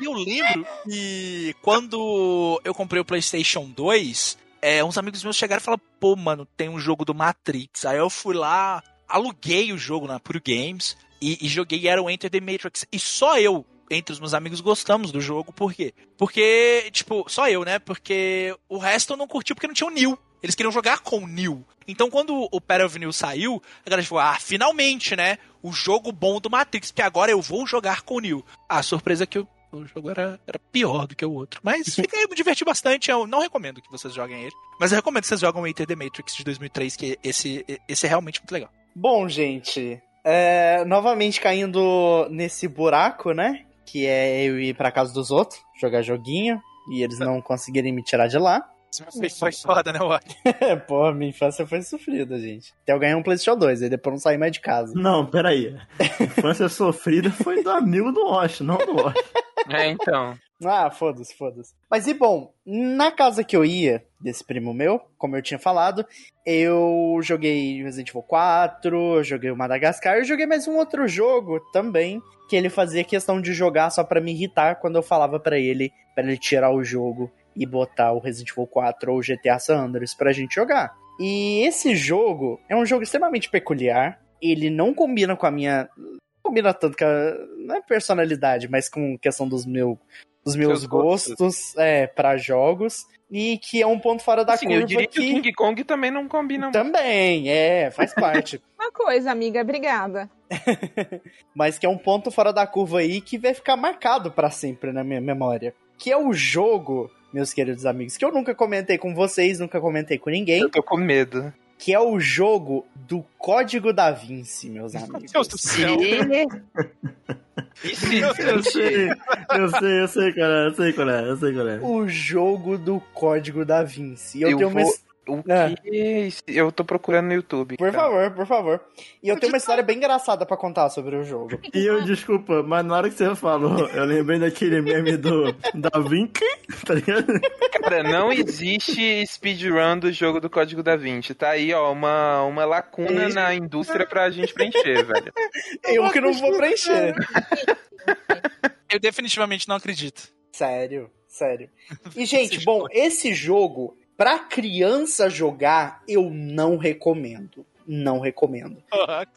E eu lembro que quando eu comprei o PlayStation 2, é, uns amigos meus chegaram e falaram: pô, mano, tem um jogo do Matrix. Aí eu fui lá, aluguei o jogo na Puro Games e, e joguei era o Enter the Matrix. E só eu, entre os meus amigos, gostamos do jogo. Por quê? Porque, tipo, só eu, né? Porque o resto eu não curtiu porque não tinha o Neil. Eles queriam jogar com o Neil. Então, quando o Path of Neil saiu, a galera falou, ah, finalmente, né? O jogo bom do Matrix, porque agora eu vou jogar com o Neil. Ah, surpresa que o, o jogo era, era pior do que o outro. Mas fiquei, me diverti bastante. Eu não recomendo que vocês joguem ele. Mas eu recomendo que vocês joguem o Enter the Matrix de 2003, que esse, esse é realmente muito legal. Bom, gente, é, novamente caindo nesse buraco, né? Que é eu ir pra casa dos outros, jogar joguinho, e eles não conseguirem me tirar de lá. Foi, foi foda, né, Wally? Pô, minha infância foi sofrida, gente. Até eu ganhei um PlayStation 2, aí depois não saí mais de casa. Não, peraí. A infância sofrida foi do amigo do Wash, não do Wash. É, então. Ah, foda-se, foda-se. Mas e bom, na casa que eu ia, desse primo meu, como eu tinha falado, eu joguei Resident Evil 4, eu joguei o Madagascar, eu joguei mais um outro jogo também, que ele fazia questão de jogar só pra me irritar quando eu falava pra ele, pra ele tirar o jogo e botar o Resident Evil 4 ou o GTA San Andreas pra gente jogar. E esse jogo é um jogo extremamente peculiar, ele não combina com a minha combina tanto com a, não é personalidade, mas com questão dos, meu, dos meus Seus gostos, gostos. é, para jogos. E que é um ponto fora da Assim, curva eu diria que o que... King Kong também não combina muito. Também, é, faz parte. Uma coisa, amiga, obrigada. mas que é um ponto fora da curva aí que vai ficar marcado pra sempre na minha memória. Que é o jogo, meus queridos amigos, que eu nunca comentei com vocês, nunca comentei com ninguém, Eu tô com medo. Que é o jogo do Código da Vinci, meus amigos. Deus do céu. Eu sei, eu sei, eu sei qual é, eu sei qual é, eu sei qual é. O jogo do Código da Vinci. Eu, Eu tenho uma vou- his- o Ah. que? Eu tô procurando no YouTube. Por cara. favor, por favor. E eu tenho uma história bem engraçada pra contar sobre o jogo. E eu, desculpa, mas na hora que você falou, eu lembrei daquele meme do Da Vinci, tá ligado? Cara, não existe speedrun do jogo do Código da Vinci. Tá aí, ó, uma, uma lacuna na indústria pra gente preencher, velho. Eu que não vou preencher. Eu definitivamente não acredito. Sério, sério. E, gente, bom, esse jogo, pra criança jogar, eu não recomendo. Não recomendo.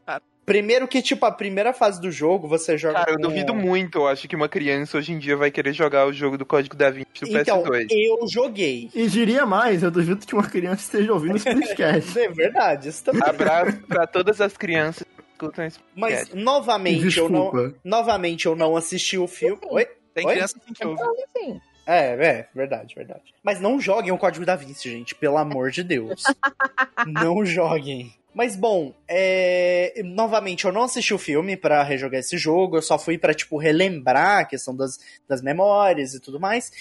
Cara, Primeiro que, tipo, a primeira fase do jogo, você joga Cara, eu com- duvido muito. Eu acho que uma criança hoje em dia vai querer jogar o jogo do Código da Vinci do Então, PS2. eu joguei. E diria mais, eu duvido que uma criança esteja ouvindo esse podcast. É verdade, isso também. Abraço pra todas as crianças que escutam esse Mas, podcast. novamente, eu não, Desculpa. novamente, eu não assisti o filme. Oi? tem Oi? criança assim que ouve. Então, assim, É, é, verdade, verdade. Mas não joguem o Código da Vinci, gente, pelo amor de Deus. não joguem. Mas bom, é... novamente, eu não assisti o filme pra rejogar esse jogo, eu só fui pra, tipo, relembrar a questão das, das memórias e tudo mais.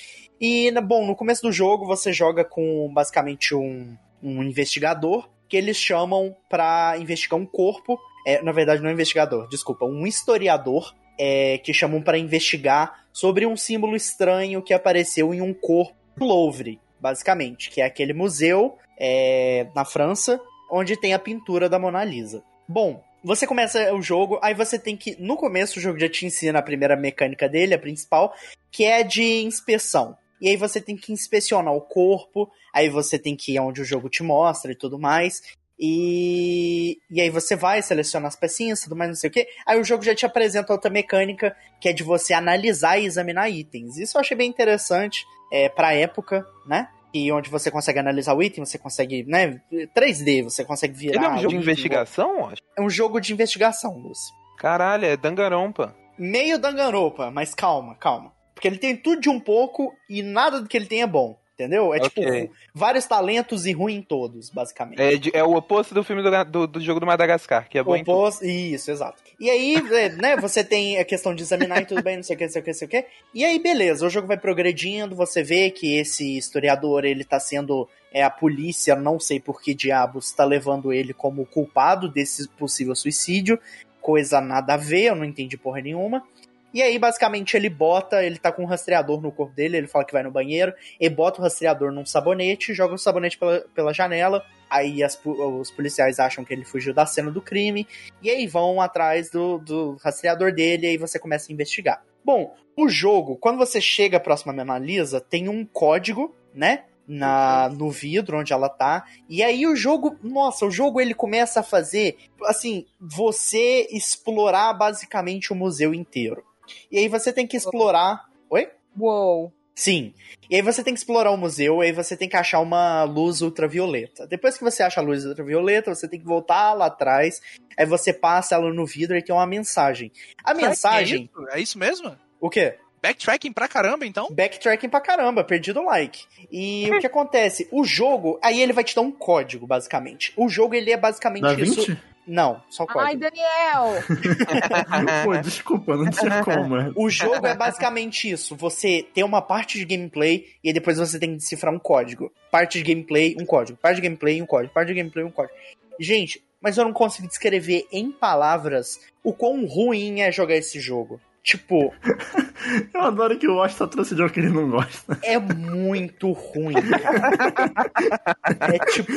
E, bom, no começo do jogo você joga com basicamente um, um investigador que eles chamam pra investigar um corpo. É, na verdade, não é um investigador, desculpa, um historiador é, que chamam pra investigar sobre um símbolo estranho que apareceu em um corpo Louvre, basicamente, que é aquele museu é, na França onde tem a pintura da Mona Lisa. Bom, você começa o jogo, aí você tem que. No começo, o jogo já te ensina a primeira mecânica dele, a principal, que é de inspeção. E aí você tem que inspecionar o corpo, aí você tem que ir onde o jogo te mostra e tudo mais. E, e aí você vai, seleciona as pecinhas, tudo mais, não sei o que. Aí o jogo já te apresenta outra mecânica, que é de você analisar e examinar itens. Isso eu achei bem interessante é, pra época, né? E onde você consegue analisar o item, você consegue, né? 3D, você consegue virar. Ele é um jogo de investigação, eu acho? É um jogo de investigação, Lúcio. Caralho, é Dangarompa. Meio Danganronpa, mas calma, calma. Porque ele tem tudo de um pouco e nada do que ele tem é bom. Entendeu? É Ok. tipo vários talentos e ruim em todos, basicamente. É, é o oposto do filme do, do, do jogo do Madagascar, que é bom. Oposto- Isso, exato. E aí, é, né, você tem a questão de examinar e tudo bem, não sei o que, não sei o que, não sei o que. E aí, beleza, o jogo vai progredindo, você vê que esse historiador, ele tá sendo. É a polícia, não sei por que diabos, tá levando ele como culpado desse possível suicídio. Coisa nada a ver, eu não entendi porra nenhuma. E aí, basicamente, ele bota, ele tá com um rastreador no corpo dele, ele fala que vai no banheiro, e bota o rastreador num sabonete, joga o sabonete pela, pela janela, aí as os policiais acham que ele fugiu da cena do crime, e aí vão atrás do, do rastreador dele, e aí você começa a investigar. Bom, o jogo, quando você chega próximo à Mona Lisa, tem um código, né? na no vidro onde ela tá. E aí o jogo, nossa, o jogo ele começa a fazer assim, você explorar basicamente o museu inteiro. E aí você tem que explorar. Oi? Uou. Sim. E aí você tem que explorar o museu, e aí você tem que achar uma luz ultravioleta. Depois que você acha a luz ultravioleta, você tem que voltar lá atrás, aí você passa ela no vidro e tem uma mensagem. A mensagem. É isso? é isso mesmo? O quê? Backtracking pra caramba, então? Backtracking pra caramba, perdido o like. E o que acontece? O jogo, aí ele vai te dar um código, basicamente. O jogo, ele é basicamente Da isso. 20? Não, só o Ai, código. Daniel! Pô, desculpa, não tinha como, mano. O jogo é basicamente isso. Você tem uma parte de gameplay e depois você tem que decifrar um código. Parte de gameplay, um código. Parte de gameplay, um código. Parte de gameplay, um código. Gente, mas eu não consigo descrever em palavras o quão ruim é jogar esse jogo. Tipo, Eu adoro que o Washington trouxe jogo que ele não gosta. é muito ruim. cara. É tipo,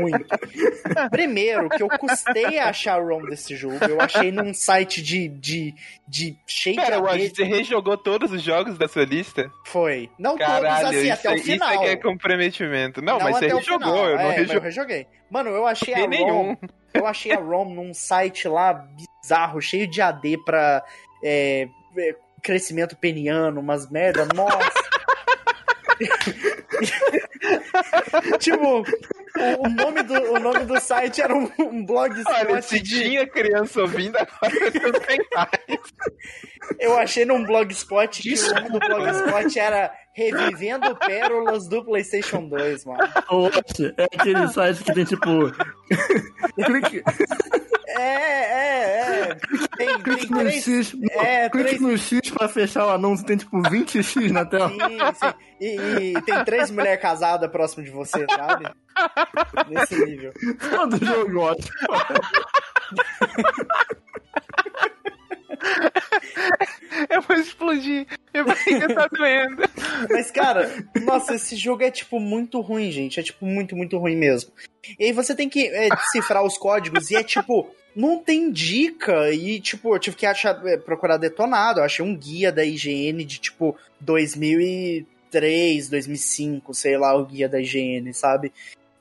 muito. Primeiro, que eu custei a achar o ROM desse jogo. Eu achei num site de, de, de cheio de Pera, você rejogou todos os jogos da sua lista? Foi. Não Caralho, todos assim, isso, até o aí- final. isso aqui é comprometimento. Não, mas você rejogou, final. eu não é, rejoguei. Mano, eu achei a nenhum. Eu achei a ROM num site lá bizarro, cheio de AD pra é, é, crescimento peniano, umas merda, nossa. tipo, o, nome do, o nome do site era um, um blogspot Olha, se de... tinha criança ouvindo, agora não tem mais. Eu achei num blogspot que o nome do blogspot era Revivendo Pérolas do PlayStation 2, mano. Wash é aquele site que tem tipo. clique, É, é, é. Tem, tem clique no três. X. É, clique três. no X pra fechar o anúncio, tem tipo 20x na tela. Sim, sim. E, e tem três mulheres casadas próximo de você, sabe? Nesse nível. Todo jogo ótimo. Eu vou explodir. Eu vou tá doendo. Mas, cara, nossa, esse jogo é, tipo, muito ruim, gente. É, tipo, muito, muito ruim mesmo. E aí você tem que é, decifrar os códigos e é, tipo, não tem dica. E, tipo, eu tive que achar, é, procurar detonado. Eu achei um guia da IGN de, tipo, 2003, 2005, sei lá, o guia da IGN, sabe?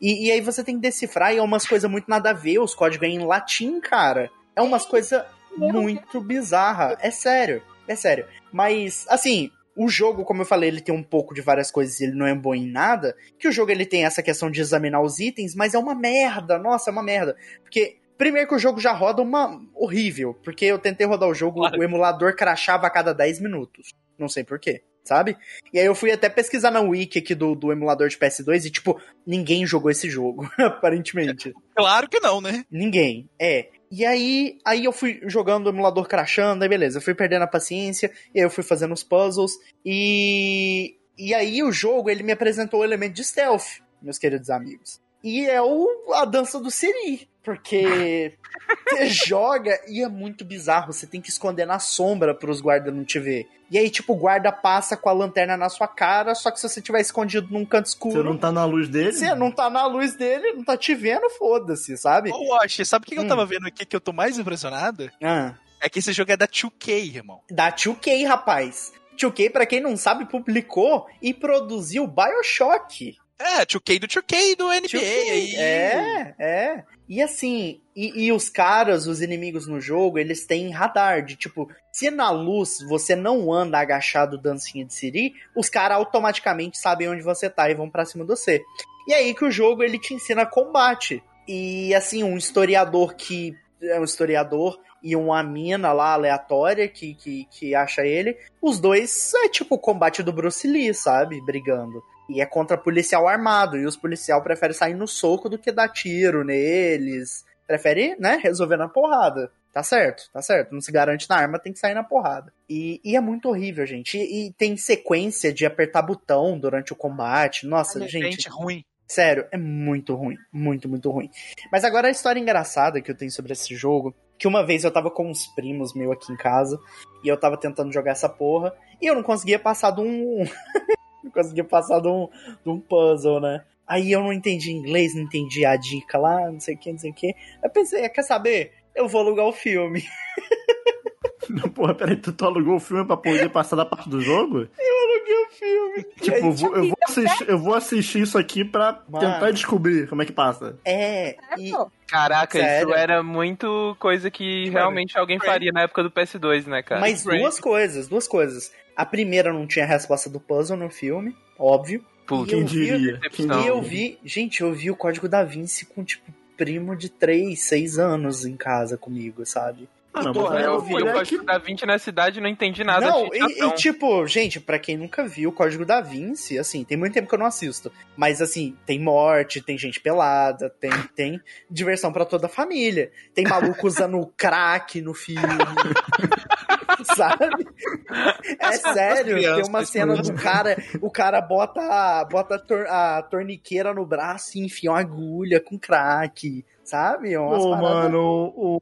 E, e aí você tem que decifrar e é umas coisas muito nada a ver. Os códigos é em latim, cara. É umas coisas muito bizarra. É sério, é sério. Mas, assim, o jogo, como eu falei, ele tem um pouco de várias coisas, ele não é bom em nada. Que o jogo ele tem essa questão de examinar os itens, mas é uma merda. Nossa, é uma merda. Porque primeiro que o jogo já roda uma horrível, porque eu tentei rodar o jogo, Claro. o emulador crachava a cada 10 minutos. Não sei porquê. Sabe? E aí eu fui até pesquisar na wiki aqui do, do emulador de PS2 e, tipo, ninguém jogou esse jogo, aparentemente. Claro que não, né? Ninguém. É. E aí, aí eu fui jogando o emulador crachando, aí beleza, eu fui perdendo a paciência, e aí eu fui fazendo os puzzles, e. E aí o jogo, ele me apresentou o elemento de stealth, meus queridos amigos. E é o, a dança do Siri. Porque você joga e é muito bizarro. Você tem que esconder na sombra pros guardas não te ver. E aí, tipo, o guarda passa com a lanterna na sua cara, só que se você tiver escondido num canto escuro, Você não tá na luz dele? você não tá na luz dele, não tá te vendo, foda-se, sabe? Ô, Wash, sabe o que, que Hum. eu tava vendo aqui que eu tô mais impressionado? Ah. É que esse jogo é da 2K, irmão. Da 2K, rapaz. 2K, pra quem não sabe, publicou e produziu Bioshock. É, 2K do 2K do NBA 2K. aí. É, é. E assim, e, e os caras, os inimigos no jogo, eles têm radar de tipo, se na luz você não anda agachado dancinha de Siri, os caras automaticamente sabem onde você tá e vão pra cima de você. E aí que o jogo ele te ensina combate. E assim, um historiador que é um historiador e uma mina lá aleatória que, que, que acha ele, os dois é tipo o combate do Bruce Lee, sabe? Brigando. E é contra policial armado. E os policial preferem sair no soco do que dar tiro neles. Prefere, né, resolver na porrada. Tá certo, tá certo. Não se garante na arma, tem que sair na porrada. E, e é muito horrível, gente. E, e tem sequência de apertar botão durante o combate. Nossa, Olha, gente. ruim. Sério, é muito ruim. Muito, muito ruim. Mas agora a história engraçada que eu tenho sobre esse jogo. Que uma vez eu tava com uns primos meus aqui em casa. E eu tava tentando jogar essa porra. E eu não conseguia passar de um. não conseguia passar de um, de um puzzle, né? Aí eu não entendi inglês, não entendi a dica lá, não sei o que, não sei o que. Eu pensei, quer saber? Eu vou alugar o filme. Porra, peraí, tu, tu alugou o filme pra poder passar da parte do jogo? aluguei o filme. Tipo, eu vou, eu vou assistir, eu vou assistir isso aqui pra Mano. tentar descobrir como é que passa. É, É, e, pô. Caraca, Sério? isso era muito coisa que realmente alguém faria na época do PS2, né, cara? mas duas coisas, duas coisas. A primeira não tinha a resposta do puzzle no filme, óbvio. Puta, Quem eu vi- diria? Quem Não. E eu vi, gente, eu vi o Código da Vinci com, tipo, primo de 3, 6 anos em casa comigo, sabe? Ah, não, Porra, mas eu eu fui o vi Código da 20 na cidade e não entendi nada não, de e, e, tipo, gente, pra quem nunca viu o Código da Vinci, assim, tem muito tempo que eu não assisto. Mas assim, tem morte, tem gente pelada, tem, tem diversão pra toda a família. Tem maluco usando crack no filme. Sabe? É sério, tem crianças, uma as cena do cara, o cara bota, bota a, tor- a torniqueira no braço e enfia uma agulha com crack, sabe? É Umas Pô, paradas- mano, o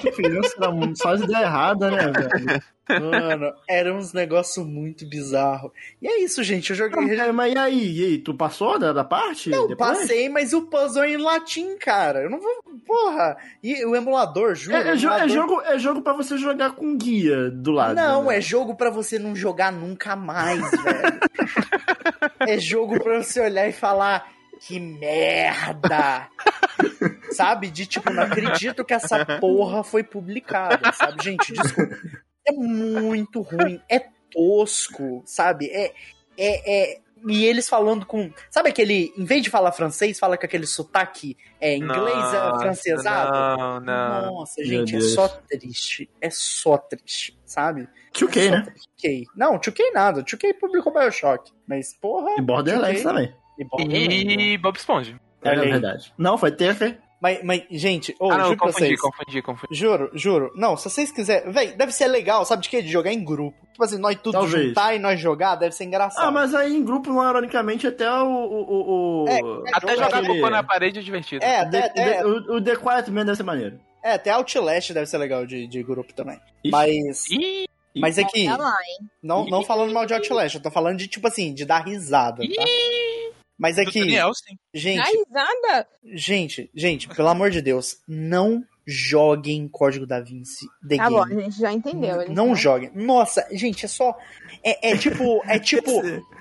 que criança era só as ideias erradas, né, velho? Mano, era uns negócios muito bizarros. E é isso, gente. Eu joguei. É, Mas e aí? E aí, tu passou da, da parte? Não, depois? passei, mas o puzzle é em latim, cara. Eu não vou. Porra! E o emulador, juro. É, é é emulador- jogo, é jogo pra você jogar com guia do lado. Não, né? é jogo pra você não jogar nunca mais, velho. é jogo pra você olhar e falar. Que merda! sabe? De tipo, não acredito que essa porra foi publicada, sabe? Gente, desculpa. É muito ruim, é tosco, sabe? É, é, é. E eles falando com. Sabe aquele. Em vez de falar francês, fala com aquele sotaque é, inglês, é, Nossa, francesado? Não, não. Nossa, Meu gente, é só triste. É só triste, sabe? 2K, É né? 2K. Não, 2K nada. 2K publicou Bioshock. Mas, porra. E Borderlands 2K também. E Bob Esponja. É aí. verdade. Não, foi TF. Mas, mas, gente, ô, ah, não, juro pra confundi, vocês. confundi, confundi. Juro, juro. Não, se vocês quiserem. Véi, deve ser legal, sabe de quê? De jogar em grupo. Tipo assim, nós tudo Talvez. juntar e nós jogar, deve ser engraçado. Ah, mas aí em grupo, não, ironicamente, até o. o, o, É, Até jogar aquele- cocô na parede é divertido. É, o até, The, até, o, o The Quiet Man deve ser maneiro. é, até Outlast deve ser legal de, de grupo também. Ixi. Mas. Ih, Mas é que. Não, não falando mal de Outlast, eu tô falando de, tipo assim, de dar risada, tá? Mas é Do que. Daniel, sim. Gente, gente, gente, pelo amor de Deus, não joguem Código da Vinci The Tá bom, a Game. gente já entendeu. ele Não tá- joguem. Nossa, gente, é só. É, é tipo. É tipo.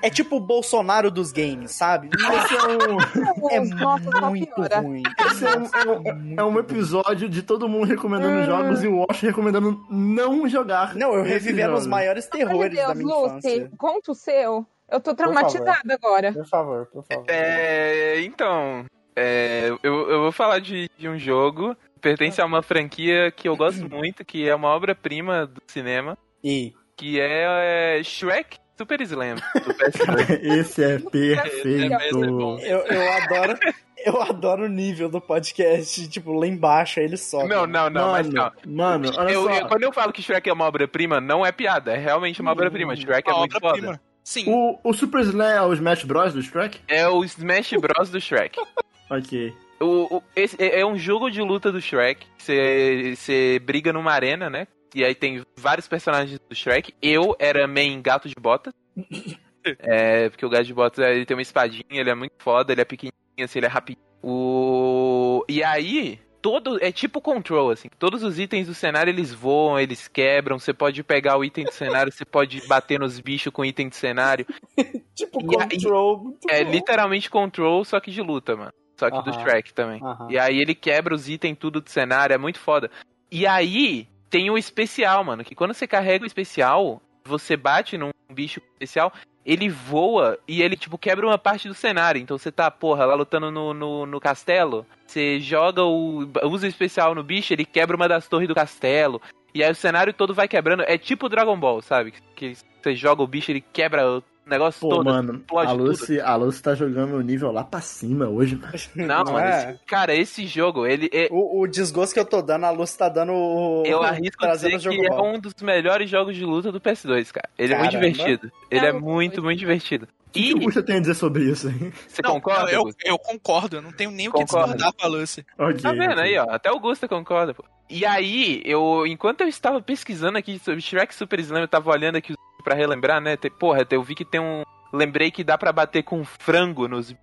É tipo o Bolsonaro dos games, sabe? Esse é um, É Nossa, muito ruim. esse é um, é um- é um episódio de todo mundo recomendando Hum. jogos e o Wash recomendando não jogar. Não, eu revivendo os maiores terrores da Deus, minha Lucy, infância. conta o seu. Eu tô traumatizada agora. Por favor, por favor. É, então, é, eu, eu vou falar de, de um jogo que pertence a uma franquia que eu gosto muito, que é uma obra-prima do cinema, E. que é, é Shrek Super Slam, do PS2. Esse é é perfeito. bom. Eu, eu adoro. Eu adoro o nível do podcast. Tipo, lá embaixo ele sobe. não, não, não, mas mano, não. mano, olha Eu- só. eu- quando eu falo que Shrek é uma obra-prima, não é piada, é realmente uma obra-prima. Shrek é A muito obra-prima. foda. Sim. O, o Super Slam é o Smash Bros do Shrek? É o Smash Bros do Shrek. Ok. O, o- esse é é um jogo de luta do Shrek. Você você briga numa arena, né? E aí tem vários personagens do Shrek. Eu era main gato de botas. é, porque o gato de botas ele tem uma espadinha, ele é muito foda, ele é pequenininho, assim, ele é rapidinho. O... E aí, todo. É tipo control, assim. Todos os itens do cenário eles voam, eles quebram. Você pode pegar o item do cenário, você pode bater nos bichos com o item do cenário. Tipo, E aí- control. Muito É bom. literalmente control, só que de luta, mano. Só que do Aham. Shrek também. Aham. E aí ele quebra os itens tudo do cenário, é muito foda. E aí tem o especial, mano, que quando você carrega o especial, você bate num bicho especial, ele voa e ele, tipo, quebra uma parte do cenário. Então você tá, porra, lá lutando no, no, no castelo, você joga o. usa o especial no bicho, ele quebra uma das torres do castelo. E aí o cenário todo vai quebrando. É tipo Dragon Ball, sabe? Que você joga o bicho, ele quebra negócio Pô, todo. mano, a Lucy, a Lucy tá jogando o nível lá pra cima hoje, mano. Não, Não mano, é? esse- cara, esse jogo, ele é, O, o desgosto que eu tô dando, a Luz tá dando o. eu arrisco dizer que é bom. um dos melhores jogos de luta do PS2, cara. Ele é muito Caramba. divertido. Ele é É, muito, muito divertido. O que E o Gusta tem a dizer sobre isso, hein? você Não, concorda? não, eu, eu concordo, eu não tenho nem o que discordar com a Lucy. Ok. Tá vendo ok. aí, ó? Até o Gusta concorda, pô. E aí, eu, enquanto eu estava pesquisando aqui sobre Shrek Super Slam, eu tava olhando aqui pra relembrar, né? Te- Porra, eu vi que tem um. Lembrei que dá pra bater com frango nos.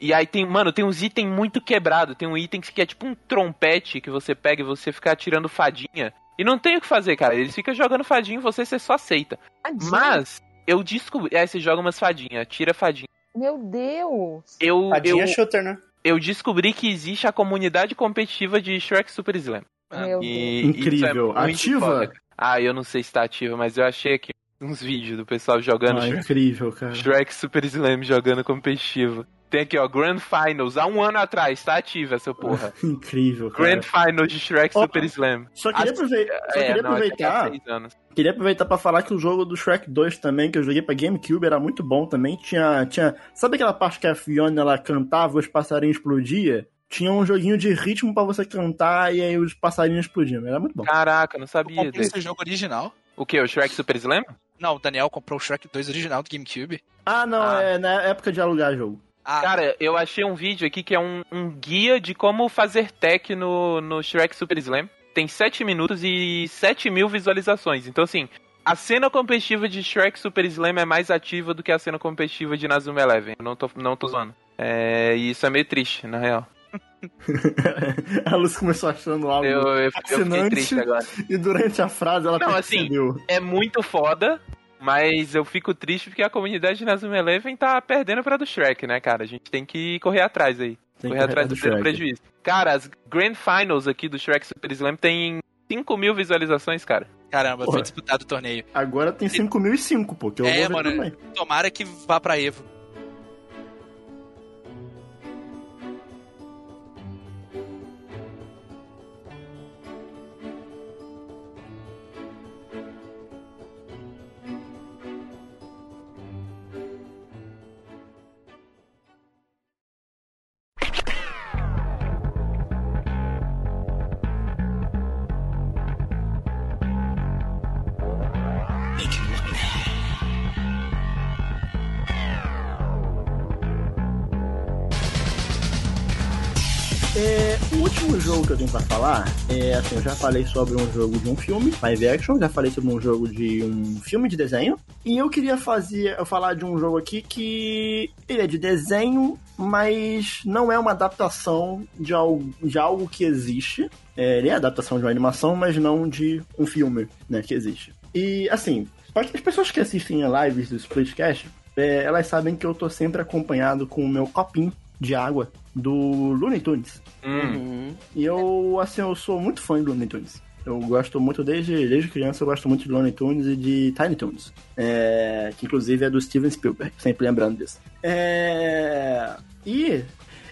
E aí tem, mano, tem uns itens muito quebrados. Tem um item que é tipo um trompete que você pega e você fica atirando fadinha. E não tem o que fazer, cara. Eles ficam jogando fadinha e você, você só aceita. Tadinho. Mas eu descobri. Aí você joga umas fadinhas, tira fadinha. Meu Deus. Eu, Tadinha eu, shooter, né? eu descobri que existe a comunidade competitiva de Shrek Super Slam. Meu Deus. E Incrível. é Ativa? foda. Ah, eu não sei se tá ativa, mas eu achei aqui uns vídeos do pessoal jogando Ah, Shrek, incrível, cara. Shrek Super Slam jogando competitivo. Tem aqui, ó, Grand Finals, há um ano atrás, tá ativa essa porra. Incrível, cara. Grand Finals de Shrek Super Slam. Só queria, Ah, aprove- só É, queria não, aproveitar. Queria aproveitar pra falar que o jogo do Shrek 2 também, que eu joguei pra GameCube, era muito bom também. Tinha. tinha sabe aquela parte que a Fiona ela cantava e os passarinhos explodiam? Tinha um joguinho de ritmo pra você cantar e aí os passarinhos explodiam. Era muito bom. Caraca, não Eu sabia comprei desse. esse jogo original. O que? O Shrek Super Slam? Não, o Daniel comprou o Shrek 2 original do GameCube. Ah, não, Ah. é na época de alugar jogo. Ah, Cara, eu achei um vídeo aqui que é um, um guia de como fazer tech no, no Shrek Super Slam. Tem 7 minutos e 7 mil visualizações. Então, assim, a cena competitiva de Shrek Super Slam é mais ativa do que a cena competitiva de Nazuma Eleven. Eu não tô, não tô zoando. É, e isso é meio triste, na real. a Luz começou achando algo. Eu, eu, eu Fascinante. triste agora. E durante a frase ela Não, assim, percebeu. É muito foda, mas eu fico triste porque a comunidade de Nazuma Eleven tá perdendo pra do Shrek, né, cara? A gente tem que correr atrás aí. Tem correr atrás do, Shrek. prejuízo. Cara, as Grand Finals aqui do Shrek Super Slam tem 5 mil visualizações, cara. caramba, Porra. foi disputado o torneio. Agora tem 5005, pô, que eu É, vou ver mano. também. Tomara que vá pra Evo. O jogo que eu tenho pra falar é assim, eu já falei sobre um jogo de um filme, live action, já falei sobre um jogo de um filme de desenho, e eu queria fazer, eu falar de um jogo aqui que ele é de desenho, mas não é uma adaptação de algo, de algo que existe. É, ele é adaptação de uma animação, mas não de um filme, né, que existe. E assim, as pessoas que assistem a lives do Splitcast, é, elas sabem que eu tô sempre acompanhado com o meu copinho de água do Looney Tunes. Hum. Uhum. E eu, assim, eu sou muito fã de Looney Tunes. Eu gosto muito, desde, desde criança, eu gosto muito de Looney Tunes e de Tiny Toons. É, que inclusive é do Steven Spielberg, sempre lembrando disso. É, e,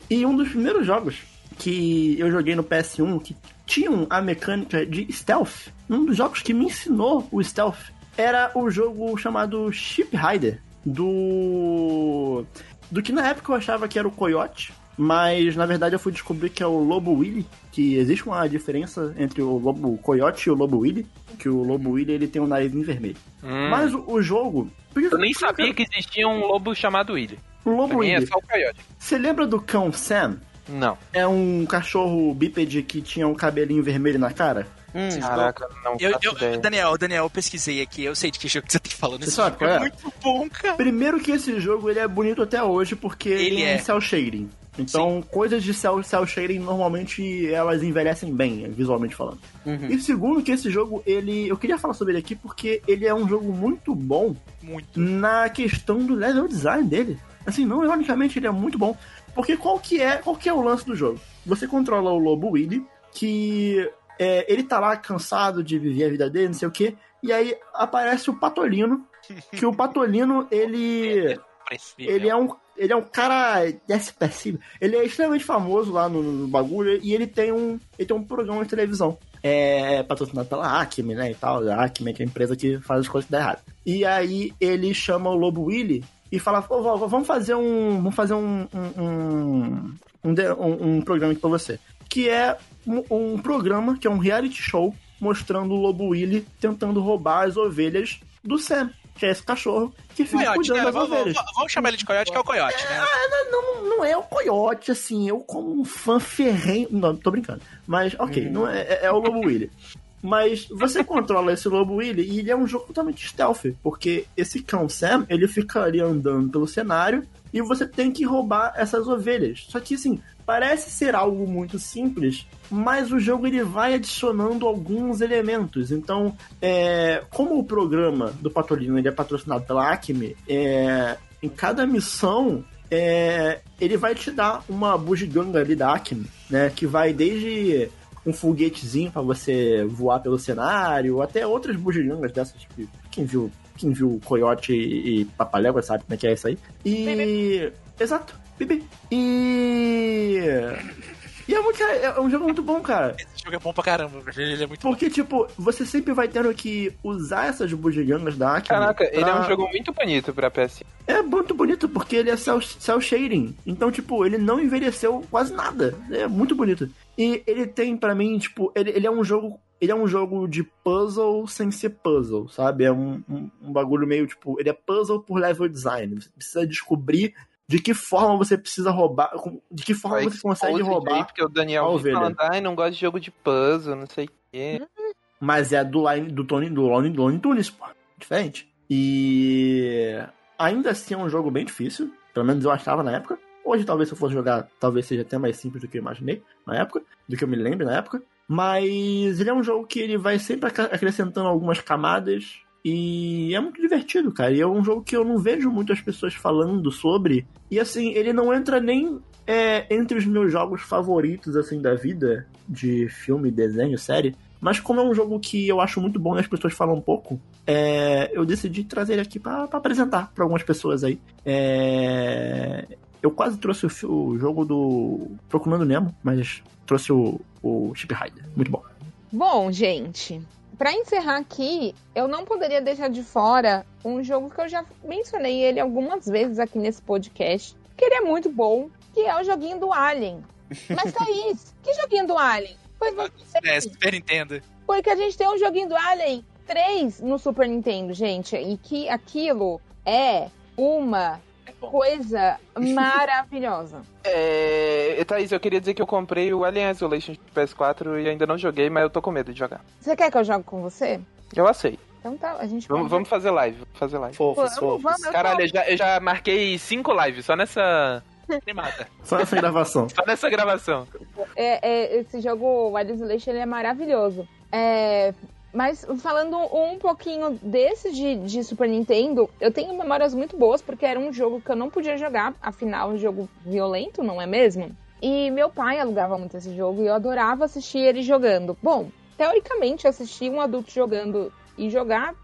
e um dos primeiros jogos que eu joguei no PS1 que tinham a mecânica de stealth, um dos jogos que me ensinou o stealth, era o jogo chamado Ship Rider, do. Do que na época eu achava que era o Coyote, mas na verdade eu fui descobrir que é o Lobo Willy, que existe uma diferença entre o Lobo Coyote e o Lobo Willy, que o Lobo Willy ele tem um narizinho vermelho. Hum. Mas o, o jogo. Eu nem sabia que existia um lobo chamado Willy. O Lobo é Willy. só o coiote. Você lembra do cão Sam? Não. É um cachorro bípede que tinha um cabelinho vermelho na cara? Hum. Caraca, não Eu, eu- ideia. Daniel, Daniel, eu pesquisei aqui, eu sei de que jogo que você tá falando. Você Esse sabe jogo é é? muito bom, cara. Primeiro que esse jogo ele é bonito até hoje porque ele, Ele é é. em cel shading. Então, coisas de cel, cel shading normalmente elas envelhecem bem, visualmente falando. Uhum. E segundo que esse jogo, ele. Eu queria falar sobre ele aqui porque ele é um jogo muito bom Muito. na questão do level design dele. Assim, não ironicamente, ele é muito bom. Porque qual que é, qual que é o lance do jogo? Você controla o Lobo Willy, que é, ele tá lá cansado de viver a vida dele, não sei o quê, e aí aparece o Patolino, que o Patolino, ele ele é um ele é um cara expressivo. Ele é extremamente famoso lá no, no bagulho e ele tem um ele tem um programa de televisão. É patrocinado pela Acme, né, e tal. A Acme que é a empresa que faz as coisas dar errado. E aí ele chama o Lobo Willy e fala, "Ô, vó, vamos fazer um vamos fazer um um, um, um- um programa aqui pra você. Que é um, um programa, que é um reality show mostrando o Lobo Willy tentando roubar as ovelhas do Sam, que é esse cachorro que fica Coyote, cuidando né? das Vamos, ovelhas. vamos- vamos chamar ele de coiote, que é o coiote, né? Não, não é o Coyote, assim, eu como um fã ferrenho. Não, tô brincando. Mas, ok, não é, é- é o Lobo Willy. Mas você controla esse Lobo Willy e ele é um jogo totalmente stealth, porque esse cão Sam, ele fica ali andando pelo cenário e você tem que roubar essas ovelhas. Só que, assim, parece ser algo muito simples, mas o jogo ele vai adicionando alguns elementos. Então, é, como o programa do Patolino ele é patrocinado pela Acme, é, em cada missão é, ele vai te dar uma bugiganga ali da Acme, né? Que vai desde um foguetezinho para você voar pelo cenário, até outras bugigangas dessas que quem viu, quem viu Coyote e, e Papalégua sabe como é que é isso aí. E. Exato, Bibi. E. E é, muito, é um jogo muito bom, cara. Esse jogo é bom pra caramba, ele é muito Porque, tipo, você sempre vai tendo que usar essas bugigangas da Acme. Caraca, ele é pra- um jogo muito bonito pra PS. É muito bonito, porque ele é cel, cel shading. Então, tipo, ele não envelheceu quase nada. É muito bonito. E ele tem, pra mim, tipo, ele, ele é um jogo. Ele é um jogo de puzzle sem ser puzzle, sabe? É um, um, um bagulho meio, tipo, ele é puzzle por level design. Você precisa descobrir de que forma você precisa roubar. De que forma você consegue roubar. Porque o Daniel falando, ai, não gosta de jogo de puzzle, não sei o quê. Mas é do Line do Tony do Lone do Lone Tunes, pô. Diferente. E ainda assim é um jogo bem difícil. Pelo menos eu achava na época. Hoje, talvez, se eu fosse jogar, talvez seja até mais simples do que eu imaginei na época, do que eu me lembro na época. Mas ele é um jogo que ele vai sempre ac- acrescentando algumas camadas. E é muito divertido, cara. E é um jogo que eu não vejo muitas pessoas falando sobre. E assim, ele não entra nem é, entre os meus jogos favoritos, assim, da vida, de filme, desenho, série. Mas como é um jogo que eu acho muito bom e as pessoas falam pouco, é, eu decidi trazer ele aqui pra apresentar pra algumas pessoas aí. É, eu quase trouxe o, o jogo do Procurando Nemo, mas trouxe o, o Chip Rider. Muito bom. Bom, gente, pra encerrar aqui, eu não poderia deixar de fora um jogo que eu já mencionei ele algumas vezes aqui nesse podcast, que ele é muito bom, que é o joguinho do Alien. Mas Thaís, que joguinho do Alien? Pois você É, Super Nintendo. Porque a gente tem um joguinho do Alien 3 no Super Nintendo, gente, e que aquilo é uma bom. coisa maravilhosa. É, Thaís, eu queria dizer que eu comprei o Alien Isolation de PS4 e ainda não joguei, mas eu tô com medo de jogar. Você quer que eu jogue com você? Eu aceito. Então tá, a gente Vamos, vamos fazer live, vamos fazer live. Fofos, Vamos, fofos. vamos, Caralho, eu já, eu já marquei cinco lives só nessa, Animada. Só essa gravação. só nessa gravação. É, é, esse jogo, Wild Isolation, ele é maravilhoso. É, mas falando um pouquinho desse de, de Super Nintendo, eu tenho memórias muito boas, porque era um jogo que eu não podia jogar, afinal, é um jogo violento, não é mesmo? E meu pai alugava muito esse jogo e eu adorava assistir ele jogando. Bom, teoricamente, assistir um adulto jogando e jogar,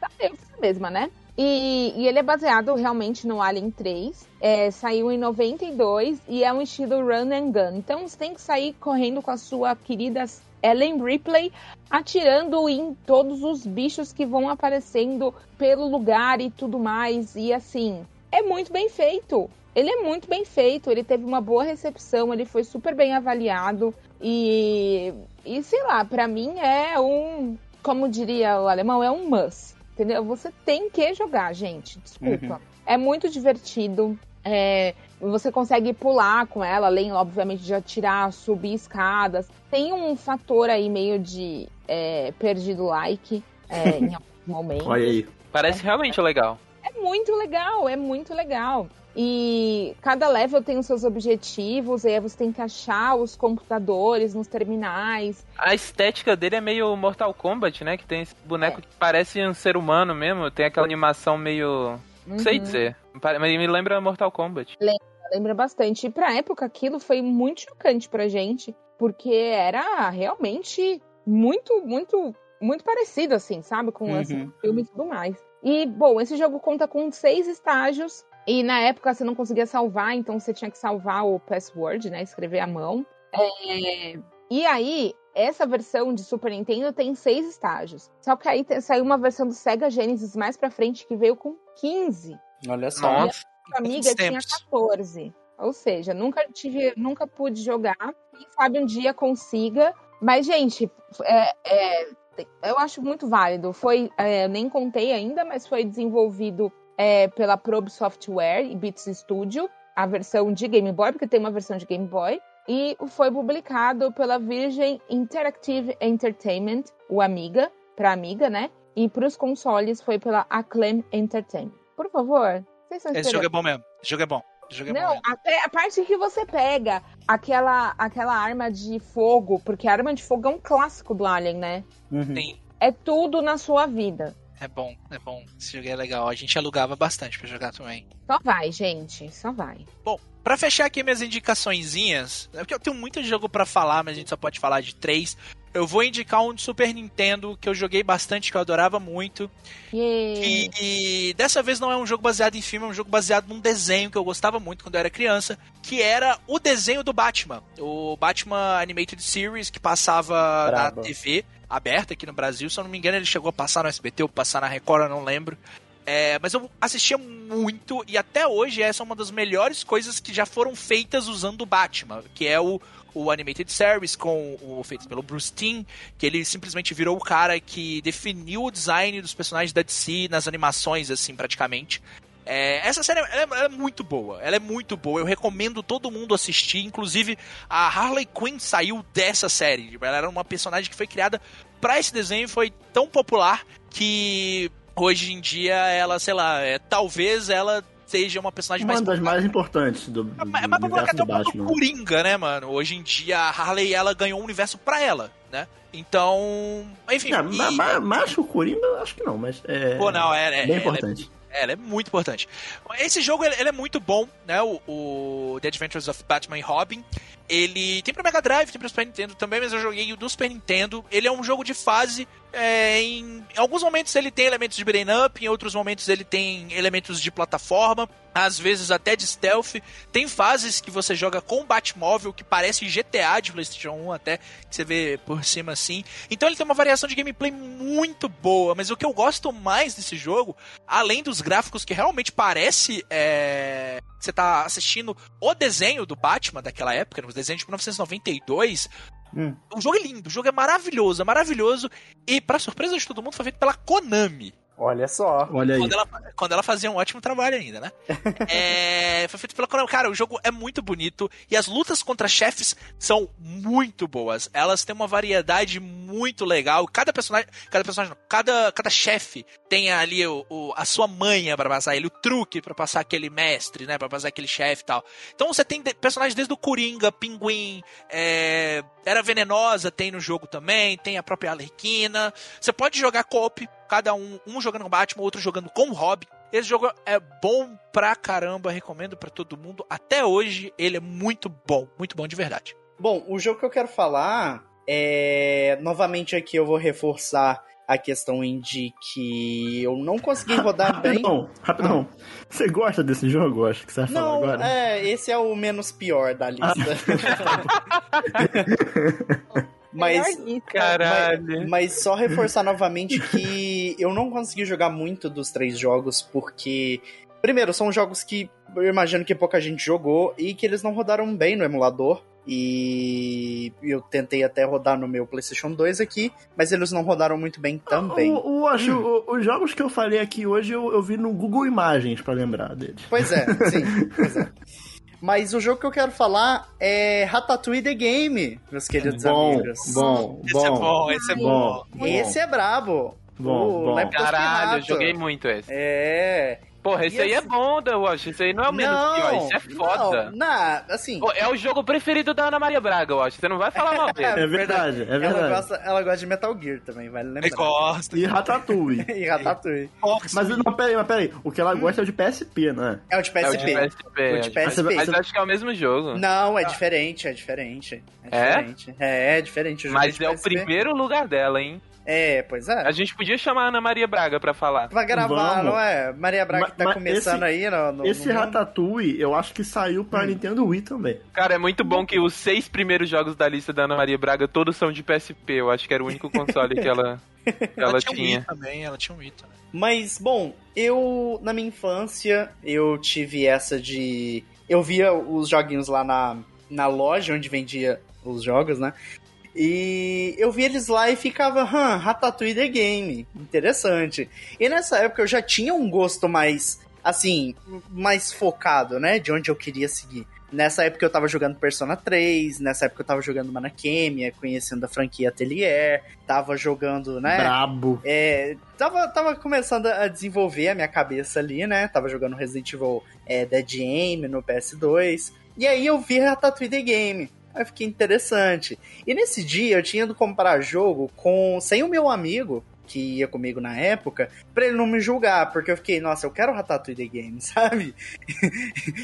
tá eu mesma, né? E, e ele é baseado realmente no Alien 3. É, saiu em 92 e é um estilo run and gun. Então você tem que sair correndo com a sua querida Ellen Ripley, atirando em todos os bichos que vão aparecendo pelo lugar e tudo mais. E assim, é muito bem feito. Ele é muito bem feito, ele teve uma boa recepção, ele foi super bem avaliado. E, e sei lá, pra mim é um, como diria o alemão, é um must. Entendeu? Você tem que jogar, gente. Desculpa. É muito divertido. É, você consegue pular com ela, além, obviamente, de atirar, subir escadas. Tem um fator aí meio de é, perdido like é, em alguns momentos. Olha aí. Parece realmente legal. É muito legal, é muito legal. E cada level tem os seus objetivos, e aí você tem que achar os computadores nos terminais. A estética dele é meio Mortal Kombat, né? Que tem esse boneco que parece um ser humano mesmo. Tem aquela animação meio. Não sei Uhum. dizer. Pare- Mas me lembra Mortal Kombat. Lembra bastante. E pra época aquilo foi muito chocante pra gente, porque era realmente muito, muito, muito parecido, assim, sabe? Com Uhum. esse filme e tudo mais. E, bom, esse jogo conta com seis estágios. E na época você não conseguia salvar, então você tinha que salvar o password, né? Escrever à mão. É, E aí, essa versão de Super Nintendo tem seis estágios. Só que aí saiu uma versão do Sega Genesis mais pra frente que veio com 15 Olha só. Nossa. Amiga tinha tempos? 14. Ou seja, nunca tive, nunca pude jogar. Quem sabe um dia consiga. Mas, gente, é- é, eu acho muito válido. Foi, é, nem contei ainda, mas foi desenvolvido é, pela Probe Software e Beats Studio, a versão de Game Boy, porque tem uma versão de Game Boy. E foi publicado pela Virgin Interactive Entertainment, o Amiga, para Amiga, né? E para os consoles foi pela Acclaim Entertainment. Por favor, estão Esse esperando? jogo é bom mesmo. Esse jogo é bom. Esse jogo é bom Não, mesmo. até a parte que você pega aquela, aquela arma de fogo, porque a arma de fogo é um clássico do Alien, né? Uhum. Sim, É tudo na sua vida. é bom, é bom. Esse jogo é legal. A gente alugava bastante pra jogar também. Só vai, gente, só vai. Bom, pra fechar aqui minhas indicaçõezinhas, é porque eu tenho muito jogo pra falar, mas a gente só pode falar de três. Eu vou indicar um de Super Nintendo que eu joguei bastante, que eu adorava muito. E, e dessa vez não é um jogo baseado em filme, é um jogo baseado num desenho que eu gostava muito quando eu era criança, que era o desenho do Batman. O Batman Animated Series, que passava Brabo. na TV aberta aqui no Brasil. Se eu não me engano, ele chegou a passar no SBT ou passar na Record, eu não lembro. É, mas eu assistia muito e até hoje essa é uma das melhores coisas que já foram feitas usando o Batman, que é o, o Animated Series com o feito pelo Bruce Timm, que ele simplesmente virou o cara que definiu o design dos personagens da DC nas animações, assim, praticamente. É, essa série é, é muito boa, ela é muito boa. Eu recomendo todo mundo assistir. Inclusive, a Harley Quinn saiu dessa série. Ela era uma personagem que foi criada para esse desenho foi tão popular que hoje em dia ela, sei lá, é, talvez ela seja uma personagem Uma mais das mais importantes do, do, é mais popular que universo até do o. Coringa, né, mano? Hoje em dia a Harley ela ganhou um universo pra ela, né? Então, enfim. É, e- ma- ma- Macho Coringa, acho que não, mas é. Pô, não, é, é, bem é importante. ela é muito importante. Esse jogo ele, ele é muito bom, né? O, o The Adventures of Batman e Robin. Ele tem pra Mega Drive, tem pra Super Nintendo também, mas eu joguei o do Super Nintendo. Ele é um jogo de fase. É, em, alguns momentos ele tem elementos de beat'em up, em outros momentos ele tem elementos de plataforma, às vezes até de stealth. Tem fases que você joga com Batmóvel, que parece GTA de PlayStation 1 até, que você vê por cima assim. Então ele tem uma variação de gameplay muito boa, mas o que eu gosto mais desse jogo, além dos gráficos que realmente parece é, você tá assistindo o desenho do Batman daquela época, no desenho de 1992. Hum. O jogo é lindo, o jogo é maravilhoso, é maravilhoso. E, pra surpresa de todo mundo, foi feito pela Konami. Olha só. Olha aí. Quando ela, quando ela fazia um ótimo trabalho ainda, né? É, foi feito pela Konami. Cara, o jogo é muito bonito e as lutas contra chefes são muito boas. Elas têm uma variedade muito legal. Cada personagem, cada personagem, não, cada, cada chefe tem ali o, o- a sua manha pra passar ele, o truque pra passar aquele mestre, né? Pra passar aquele chefe e tal. Então você tem de- personagens desde o Coringa, Pinguim, é, Era Venenosa tem no jogo também, tem a própria Arlequina. Você pode jogar co-op, cada um, um jogando com Batman, outro jogando com o Robin. Esse jogo é bom pra caramba, recomendo pra todo mundo. Até hoje ele é muito bom, muito bom de verdade. Bom, o jogo que eu quero falar é. Novamente aqui eu vou reforçar a questão em de que eu não consegui rodar bem. Rapidão, rapidão. Você gosta desse jogo? Acho que você vai falar Não, agora. é, esse é o menos pior da lista. Mas. Caralho. mas, mas só reforçar novamente que eu não consegui jogar muito dos três jogos, porque, primeiro, são jogos que eu imagino que pouca gente jogou e que eles não rodaram bem no emulador. E eu tentei até rodar no meu PlayStation 2 aqui, mas eles não rodaram muito bem também. O, o- acho, o- os jogos que eu falei aqui hoje eu, eu vi no Google Imagens pra lembrar deles. Pois é, sim, pois é. Mas o jogo que eu quero falar é Ratatouille The Game, meus queridos Bom, amigos. bom, Esse é bom, esse é bom. bom. Esse é brabo. Bom, O bom. Caralho, eu joguei muito esse. É. Porra, esse E aí é assim- bom, The Watch. Esse aí não é o menos não, pior, isso é foda. Não, na, assim. Pô, É o jogo preferido da Ana Maria Braga, eu acho. Você não vai falar mal dele. É verdade, é Ela verdade. gosta, ela gosta de Metal Gear também, vale lembrar. Ele gosta. E Ratatouille. E Ratatouille. Mas não, peraí, mas peraí. O que ela gosta é o de PSP, né? É o de É o PSP. de PSP. O de é o de PSP. Mas acho que é o mesmo jogo. Não, é diferente, é diferente. É É? diferente. É, é diferente. o jogo Mas de é o PSP. primeiro lugar dela, hein? É, pois é. A gente podia chamar a Ana Maria Braga pra falar. Vai gravar, Vamos. não é? Maria Braga Ma- que tá começando esse- aí no, no Esse no. Ratatouille, eu acho que saiu pra Nintendo Wii também. Cara, é muito bom que os seis primeiros jogos da lista da Ana Maria Braga todos são de PSP. Eu acho que era o único console que ela, que ela tinha um tinha. Wii também, ela tinha um Wii também. Mas, bom, eu, na minha infância, eu tive essa de. Eu via os joguinhos lá na, na loja onde vendia os jogos, né? E eu via eles lá e ficava, hã, Ratatouille The Game. Interessante. E nessa época eu já tinha um gosto mais, assim, mais focado, né? De onde eu queria seguir. Nessa época eu tava jogando Persona 3, nessa época eu tava jogando Manakemia, conhecendo a franquia Atelier, tava jogando, né? Brabo. É, tava, tava começando a desenvolver a minha cabeça ali, né? Tava jogando Resident Evil é, Dead Aim no PS2. E aí eu vi Ratatouille The Game. Aí fiquei interessante. E nesse dia eu tinha ido comprar jogo com sem o meu amigo, que ia comigo na época, pra ele não me julgar, porque eu fiquei, nossa, eu quero Ratatouille The Game, sabe?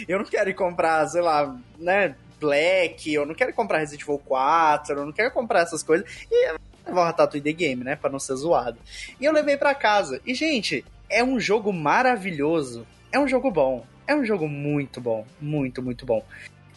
eu não quero ir comprar, sei lá, né, Black, eu não quero comprar Resident Evil 4, eu não quero comprar essas coisas. E levar o Ratatouille The Game, né, pra não ser zoado. E eu levei pra casa. E, gente, é um jogo maravilhoso. É um jogo bom. É um jogo muito bom. Muito, muito bom.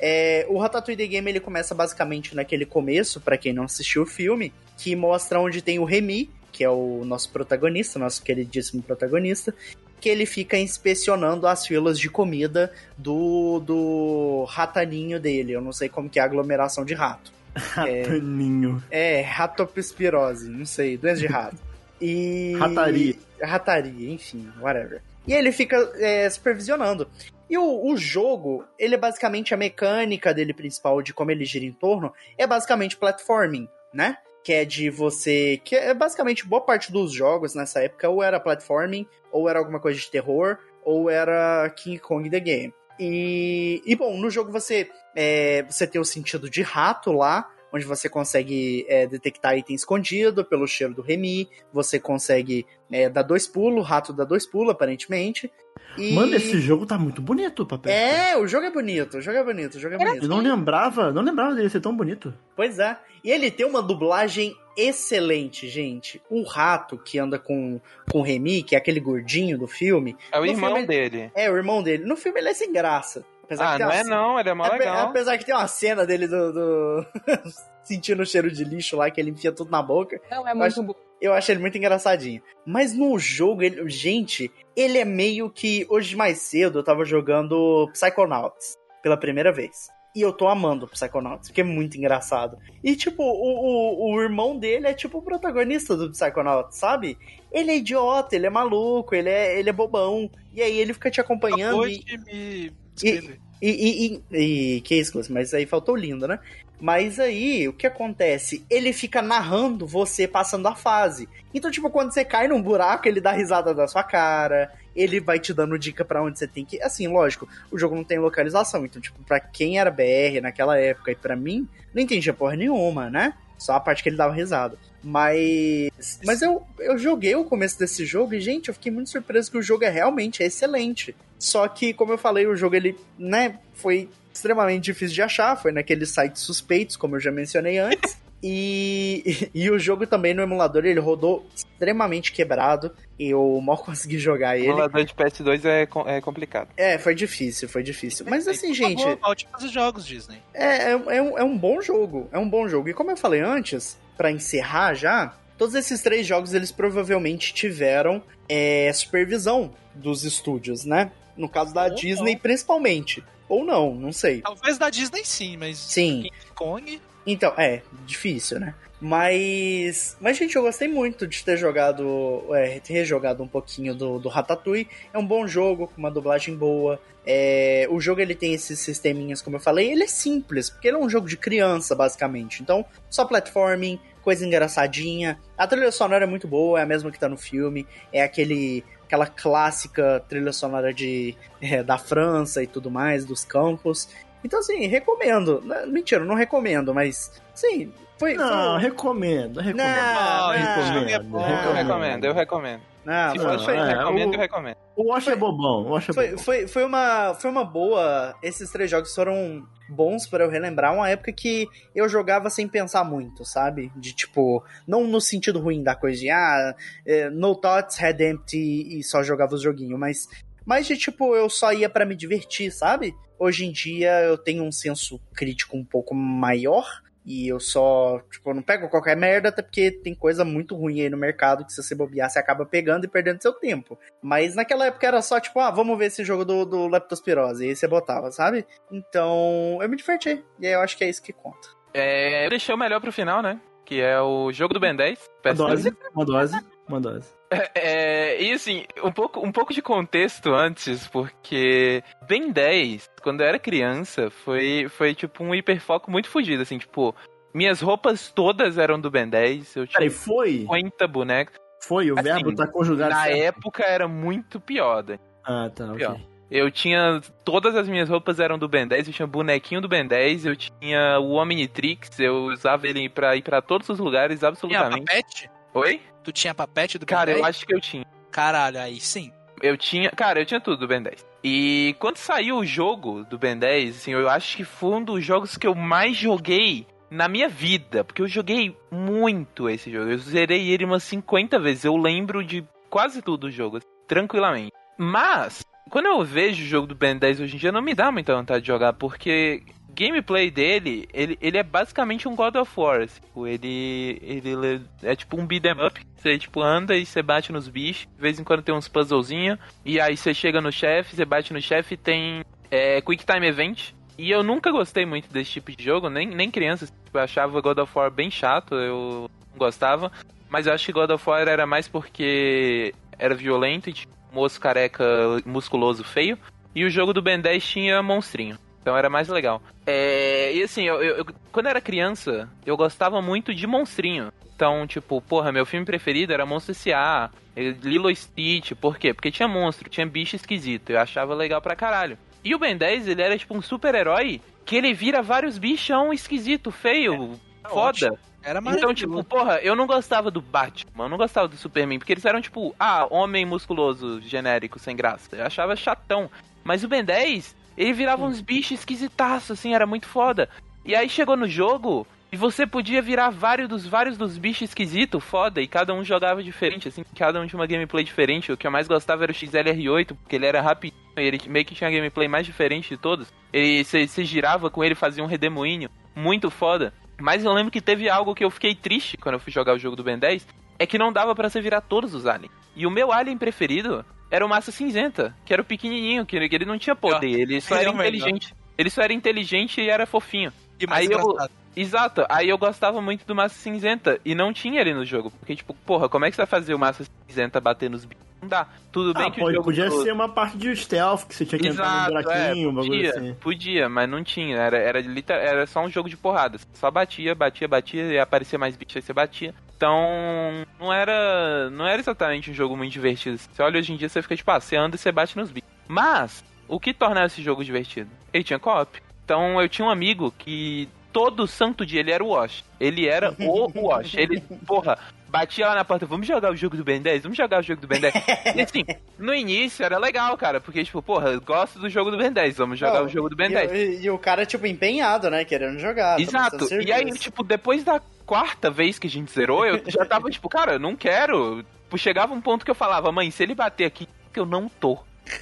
É, o Ratatouille The Game ele começa basicamente naquele começo, para quem não assistiu o filme, que mostra onde tem o Remy, que é o nosso protagonista, nosso queridíssimo protagonista, que ele fica inspecionando as filas de comida do, do rataninho dele. Eu não sei como que é a aglomeração de rato. Rataninho. É, ratopispirose, não sei, doença de rato. E... Rataria. Rataria, enfim, whatever. E ele fica é, supervisionando. E o, o, jogo, ele é basicamente a mecânica dele principal de como ele gira em torno, é basicamente platforming, né? Que é de você. Que é basicamente boa parte dos jogos nessa época, ou era platforming, ou era alguma coisa de terror, ou era King Kong The Game. E, e bom, no jogo você, é, você tem o sentido de rato lá, onde você consegue é, detectar item escondido pelo cheiro do Remy, você consegue é, dar dois pulos, o rato dá dois pulos, aparentemente. E... Mano, esse jogo tá muito bonito, papel. É, o jogo é bonito, o jogo é bonito, o jogo é bonito. Eu não lembrava, não lembrava dele ser tão bonito. Pois é. E ele tem uma dublagem excelente, gente. O rato que anda com, com o Remy, que é aquele gordinho do filme. É o irmão filme, dele. É, o irmão dele. No filme ele é sem graça. Apesar ah, não é não, ele é mó legal. Apesar que tem uma cena dele do... do... sentindo o cheiro de lixo lá, que ele enfia tudo na boca. Não, é muito acho, bom. Eu acho ele muito engraçadinho. Mas no jogo, ele, gente, ele é meio que. Hoje mais cedo eu tava jogando Psychonauts pela primeira vez. E eu tô amando Psychonauts, porque é muito engraçado. E, tipo, o, o, o irmão dele é tipo o protagonista do Psychonauts, sabe? Ele é idiota, ele é maluco, ele é, ele é bobão. E aí ele fica te acompanhando. Acabou e... de me e, e, e, e, que isso, mas aí faltou lindo, né? Mas aí, o que acontece? Ele fica narrando você passando a fase. Então, tipo, quando você cai num buraco, ele dá risada da sua cara, ele vai te dando dica para onde você tem que. Assim, lógico, o jogo não tem localização. Então, tipo, pra quem era BR naquela época e para mim, não entendia porra nenhuma, né? Só a parte que ele dava risada. Mas. Mas eu, eu joguei o começo desse jogo e, gente, eu fiquei muito surpreso que o jogo é realmente excelente. Só que, como eu falei, o jogo ele, né, foi extremamente difícil de achar, foi naqueles sites suspeitos, como eu já mencionei antes. E, e, o jogo também no emulador ele rodou extremamente quebrado e eu mal consegui jogar ele. O emulador de PS2 é, é complicado. É, foi difícil, foi difícil. Mas assim, gente. Ótimos jogos, Disney. É, é, é, um, é um bom jogo, é um bom jogo. E como eu falei antes, para encerrar já, todos esses três jogos eles provavelmente tiveram é, supervisão dos estúdios, né? No caso da Disney, não. principalmente. Ou não, não sei. Talvez da Disney sim, mas. Sim. King Kong. Então, é, difícil, né? Mas. Mas, gente, eu gostei muito de ter jogado. É, ter rejogado um pouquinho do, do Ratatouille. É um bom jogo, com uma dublagem boa. É, o jogo ele tem esses sisteminhas, como eu falei, ele é simples, porque ele é um jogo de criança, basicamente. Então, só platforming, coisa engraçadinha. A trilha sonora é muito boa, é a mesma que tá no filme. É aquele aquela clássica trilha sonora de, é, da França e tudo mais, dos campos. Então, assim, recomendo. Mentira, não recomendo, mas, sim, foi. Não, foi... recomendo, recomendo. Não, não, recomendo, é recomendo. Eu recomendo, eu recomendo. Não, Se for é, recomendo, o, eu recomendo. O Wash é bobão, o Wash é foi, bobão. Foi, foi, uma, foi uma boa. Esses três jogos foram bons para eu relembrar uma época que eu jogava sem pensar muito, sabe? De tipo, não no sentido ruim da coisa de ah, é, no thoughts, head empty e só jogava os joguinhos, mas mas de tipo, eu só ia para me divertir, sabe? Hoje em dia eu tenho um senso crítico um pouco maior e eu só, tipo, não pego qualquer merda, até porque tem coisa muito ruim aí no mercado que se você bobear, você acaba pegando e perdendo seu tempo. Mas naquela época era só, tipo, ah, vamos ver esse jogo do, do Leptospirose. E aí você botava, sabe? Então, eu me diverti. E aí eu acho que é isso que conta. É, eu deixei o melhor pro final, né? Que é o jogo do Ben 10. Uma dose, uma dose, uma dose. É, e assim, um pouco, um pouco de contexto antes, porque Ben 10, quando eu era criança, foi, foi tipo um hiperfoco muito fugido, assim, tipo, minhas roupas todas eram do Ben 10. Eu tinha Peraí, foi? 50 bonecos. Foi, o Assim, verbo tá conjugado. Na certo. época era muito pior, né? Ah, tá, ok. Pior. Eu tinha. Todas as minhas roupas eram do Ben 10, eu tinha bonequinho do Ben 10, eu tinha o Omnitrix, eu usava ele pra ir pra todos os lugares, Tinha absolutamente. papete? Oi? Tu tinha papete do Cara, Ben eu 10? acho que eu tinha. Caralho, aí sim. Eu tinha. Cara, eu tinha tudo do Ben 10. E quando saiu o jogo do Ben 10, assim, eu acho que foi um dos jogos que eu mais joguei na minha vida. Porque eu joguei muito esse jogo. Eu zerei ele umas 50 vezes. Eu lembro de quase tudo do jogo, assim, tranquilamente. Mas, quando eu vejo o jogo do Ben 10 hoje em dia, não me dá muita vontade de jogar, porque gameplay dele, ele, ele é basicamente um God of War. assim. Tipo, Ele, ele é tipo um beat'em up. Você tipo anda e você bate nos bichos. De vez em quando tem uns puzzlezinhos. E aí você chega no chefe, você bate no chefe e tem é, Quick Time Event. E eu nunca gostei muito desse tipo de jogo, nem, nem criança. Tipo, eu achava God of War bem chato, eu não gostava. Mas eu acho que God of War era mais porque era violento e um moço careca musculoso feio. E o jogo do Ben 10 tinha monstrinho. Então era mais legal. É, e assim, eu, eu- quando eu era criança, eu gostava muito de monstrinho. Então, tipo, porra, meu filme preferido era Monstro S.A., eh, Lilo Stitch. Por quê? Porque tinha monstro, tinha bicho esquisito. Eu achava legal pra caralho. E o Ben 10, ele era tipo um super-herói que ele vira vários bichão esquisito, feio, foda. ótimo. Era Então, tipo, porra, eu não gostava do Batman, eu não gostava do Superman, porque eles eram, tipo, ah, homem musculoso, genérico, sem graça. Eu achava chatão. Mas o Ben 10, ele virava uns bichos esquisitaços, assim, era muito foda. E aí chegou no jogo, e você podia virar vários dos vários dos bichos esquisitos, foda, e cada um jogava diferente, assim, cada um tinha uma gameplay diferente. O que eu mais gostava era o XLR8, porque ele era rapidinho, e ele meio que tinha a gameplay mais diferente de todos. Ele, você girava com ele, fazia um redemoinho, muito foda. Mas eu lembro que teve algo que eu fiquei triste quando eu fui jogar o jogo do Ben 10, é que não dava pra você virar todos os aliens. E o meu alien preferido era o Massa Cinzenta, que era o pequenininho, que ele, não tinha poder, ele só Ele era melhor. inteligente. Ele só era inteligente e era fofinho. E mais aí eu- engraçado. Exato, aí eu gostava muito do Massa Cinzenta e não tinha ele no jogo. Porque, tipo, porra, como é que você vai fazer o Massa Cinzenta bater nos bichos? Não dá. Tudo bem Ah, que pode- o jogo. podia ser uma parte de stealth que você tinha que entrar no Exato, é, buraquinho, um bagulho podia, assim. podia, mas não tinha. Era, era, era só um jogo de porradas. Só batia, batia, batia e aparecia mais bicho aí você batia. Então, não era, não era exatamente um jogo muito divertido. Você olha hoje em dia, você fica tipo, ah, você anda e você bate nos bichos. Mas, o que tornava esse jogo divertido? Ele tinha co-op. Então, eu tinha um amigo que todo santo dia ele era o Wash. Ele era o Wash. Ele, porra, batia lá na porta, vamos jogar o jogo do Ben 10? Vamos jogar o jogo do Ben 10? E assim, no início era legal, cara, porque, tipo, porra, eu gosto do jogo do Ben 10, vamos jogar o jogo do Ben e, 10. e- e o cara, tipo, empenhado, né? Querendo jogar. tá Exato. E aí, tipo, depois da quarta vez que a gente zerou, eu já tava, tipo, cara, eu não quero. Tipo, chegava um ponto que eu falava, mãe, se ele bater aqui, que eu não tô.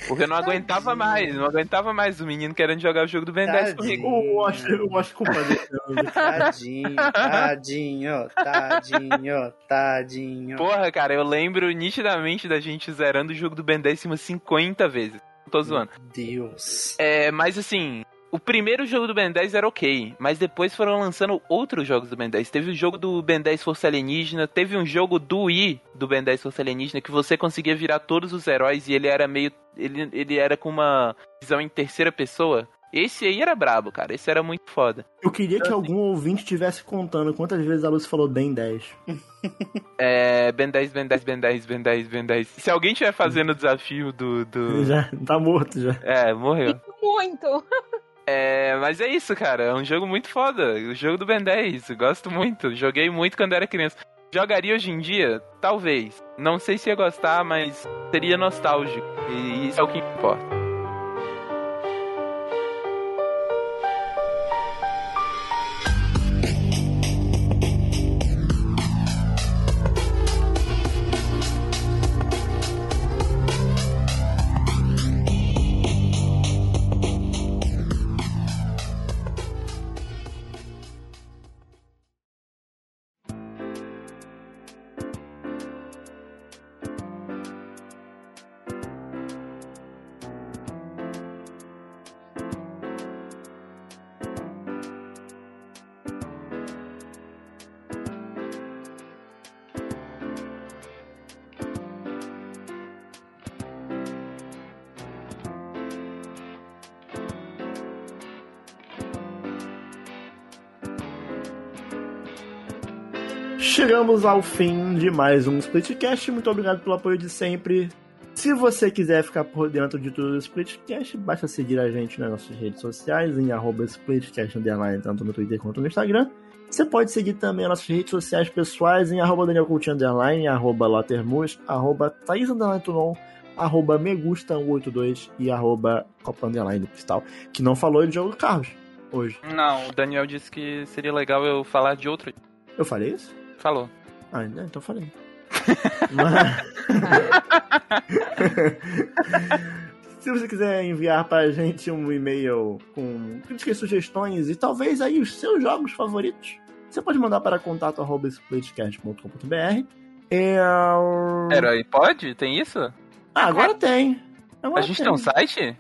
Porque eu não aguentava mais, não aguentava mais o menino querendo jogar o jogo do Ben 10 Tadinho. comigo. O Wash, o Wash compadecendo. Tadinho, tadinho, tadinho, tadinho. Porra, cara, eu lembro nitidamente da gente zerando o jogo do Ben 10 umas 50 vezes. Não tô zoando. Deus. É, mas assim, o primeiro jogo do Ben 10 era ok, mas depois foram lançando outros jogos do Ben 10. Teve o jogo do Ben 10 Força Alienígena, teve um jogo do Wii do Ben 10 Força Alienígena que você conseguia virar todos os heróis e ele era meio. Ele, ele era com uma visão em terceira pessoa. Esse aí era brabo, cara. Esse era muito foda. Eu queria que algum ouvinte estivesse contando quantas vezes a Luz falou Ben 10. É. Ben 10, Ben 10, Ben 10, Ben 10, Ben 10. Se alguém estiver fazendo o desafio do. do... Já tá morto já. É, morreu. Muito. É, mas é isso, cara. É um jogo muito foda. O jogo do Ben 10. eu Gosto muito. Joguei muito quando era criança. Jogaria hoje em dia? Talvez. Não sei se ia gostar, mas seria nostálgico. E isso é o que importa. Chegamos ao fim de mais um Splitcast. Muito obrigado pelo apoio de sempre. Se você quiser ficar por dentro de tudo do Splitcast, basta seguir a gente nas nossas redes sociais, em arroba Splitcast tanto no Twitter quanto no Instagram. Você pode seguir também as nossas redes sociais pessoais em arroba Daniel Coutinho Underline, arroba Latermus, arroba Thaís Tunon, arroba Megusta182 e arroba Copa Underline do Cristal, que não falou de jogo do Carlos hoje. Não, o Daniel disse que seria legal eu falar de outro. Eu falei isso? Falou. Ah, então eu falei. Mas... Se você quiser enviar pra gente um e-mail com críticas, sugestões e talvez aí os seus jogos favoritos, você pode mandar para contato.splitcast.com.br. É... Pera aí, pode? Tem isso? Ah, agora tem. Agora a gente tem. um site?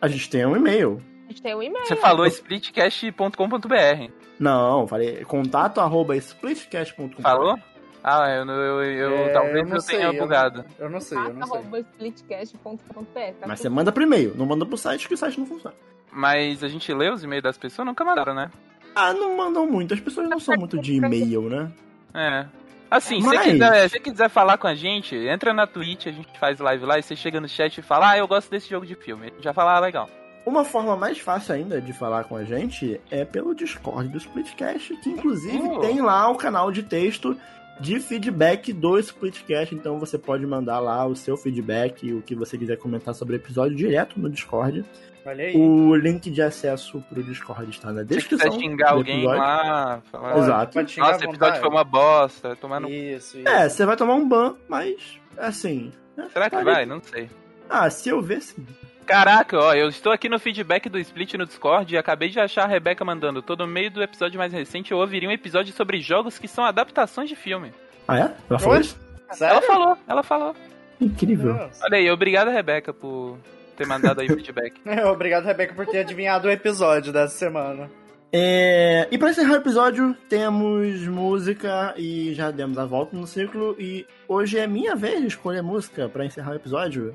A gente tem um e-mail. A gente tem um e-mail. Você falou splitcast.com.br. Não, falei contato.splitcast.com.br. Falou? Ah, eu, eu, eu, É, talvez eu eu, não sei, tenha eu- bugado. Eu não sei, eu não sei. Arroba splitcast.com.br. Tá Mas você manda pro e-mail, não manda pro site que o site não funciona. Mas a gente lê os e-mails das pessoas? Nunca mandaram, né? Ah, não mandam muito. As pessoas não são muito de e-mail, né? É. Assim, se Mas- você quiser, se quiser falar com a gente, entra na Twitch, a gente faz live lá e você chega no chat e fala, ah, eu gosto desse jogo de filme. Já fala, ah, legal. Uma forma mais fácil ainda de falar com a gente é pelo Discord do Splitcast, que inclusive Oh. tem lá o canal de texto de feedback do Splitcast, então você pode mandar lá o seu feedback, o que você quiser comentar sobre o episódio direto no Discord. Olha aí. O link de acesso pro Discord está na Se você descrição. quiser xingar do alguém lá, falar, Exato. Nossa, esse episódio foi uma bosta, tomar no... Isso, isso. É, você vai tomar um ban, mas assim. né, Será que tá vai? Não sei. Ah, se eu ver, sim. Caraca, ó, eu estou aqui no feedback do Split no Discord e acabei de achar a Rebeca mandando. Tô no meio do episódio mais recente, eu ouviria um episódio sobre jogos que são adaptações de filme. Ah, é? Ela falou isso? Sério? Ela falou, ela falou. Incrível. Nossa. Olha aí, obrigado, Rebeca, por ter mandado aí o feedback. Obrigado, Rebeca, por ter adivinhado o episódio dessa semana. É, e para encerrar o episódio, temos música e já demos a volta no ciclo. E hoje é minha vez de escolher música para encerrar o episódio.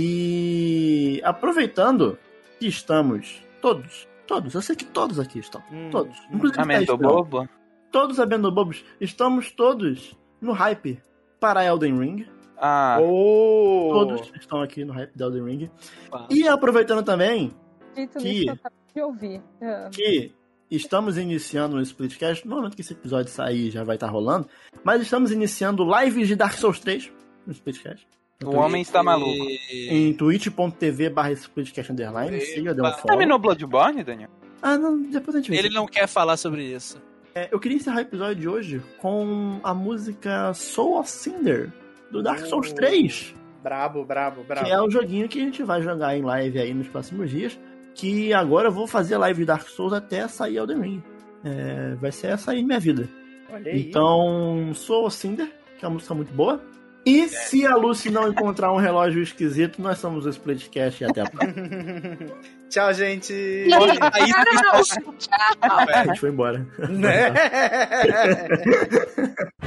E aproveitando que estamos todos, todos, eu sei que todos aqui estão, Hum. todos, inclusive Thaís tô Peão, bobo. todos Abendo Bobos, estamos todos no hype para Elden Ring. Ah, Oh! Todos estão aqui no hype da Elden Ring. Uau. E aproveitando também Dito Que- nisso que eu de ouvir. Ah, que estamos iniciando o Splitcast, no momento que esse episódio sair já vai estar rolando, mas estamos iniciando lives de Dark Souls 3 no Splitcast. O homem está maluco. Em twitch.tv barra Splitcast Underline, siga, dê um follow. Terminou Bloodborne, Daniel? Ah, não, depois a gente vê. Ele não quer falar sobre isso. É, eu queria encerrar o episódio de hoje com a música Soul of Cinder, do Dark Souls Oh. 3. Brabo, brabo, brabo. Que é o joguinho que a gente vai jogar em live aí nos próximos dias. Que agora eu vou fazer live de Dark Souls até sair Elden Ring. É, vai ser essa aí minha vida. Olha aí. Então, sou o Cinder, que é uma música muito boa. E se a Lucy não encontrar um relógio esquisito, nós somos o Splitcast e até a próxima. Tchau, gente. Aí a gente foi embora. Né?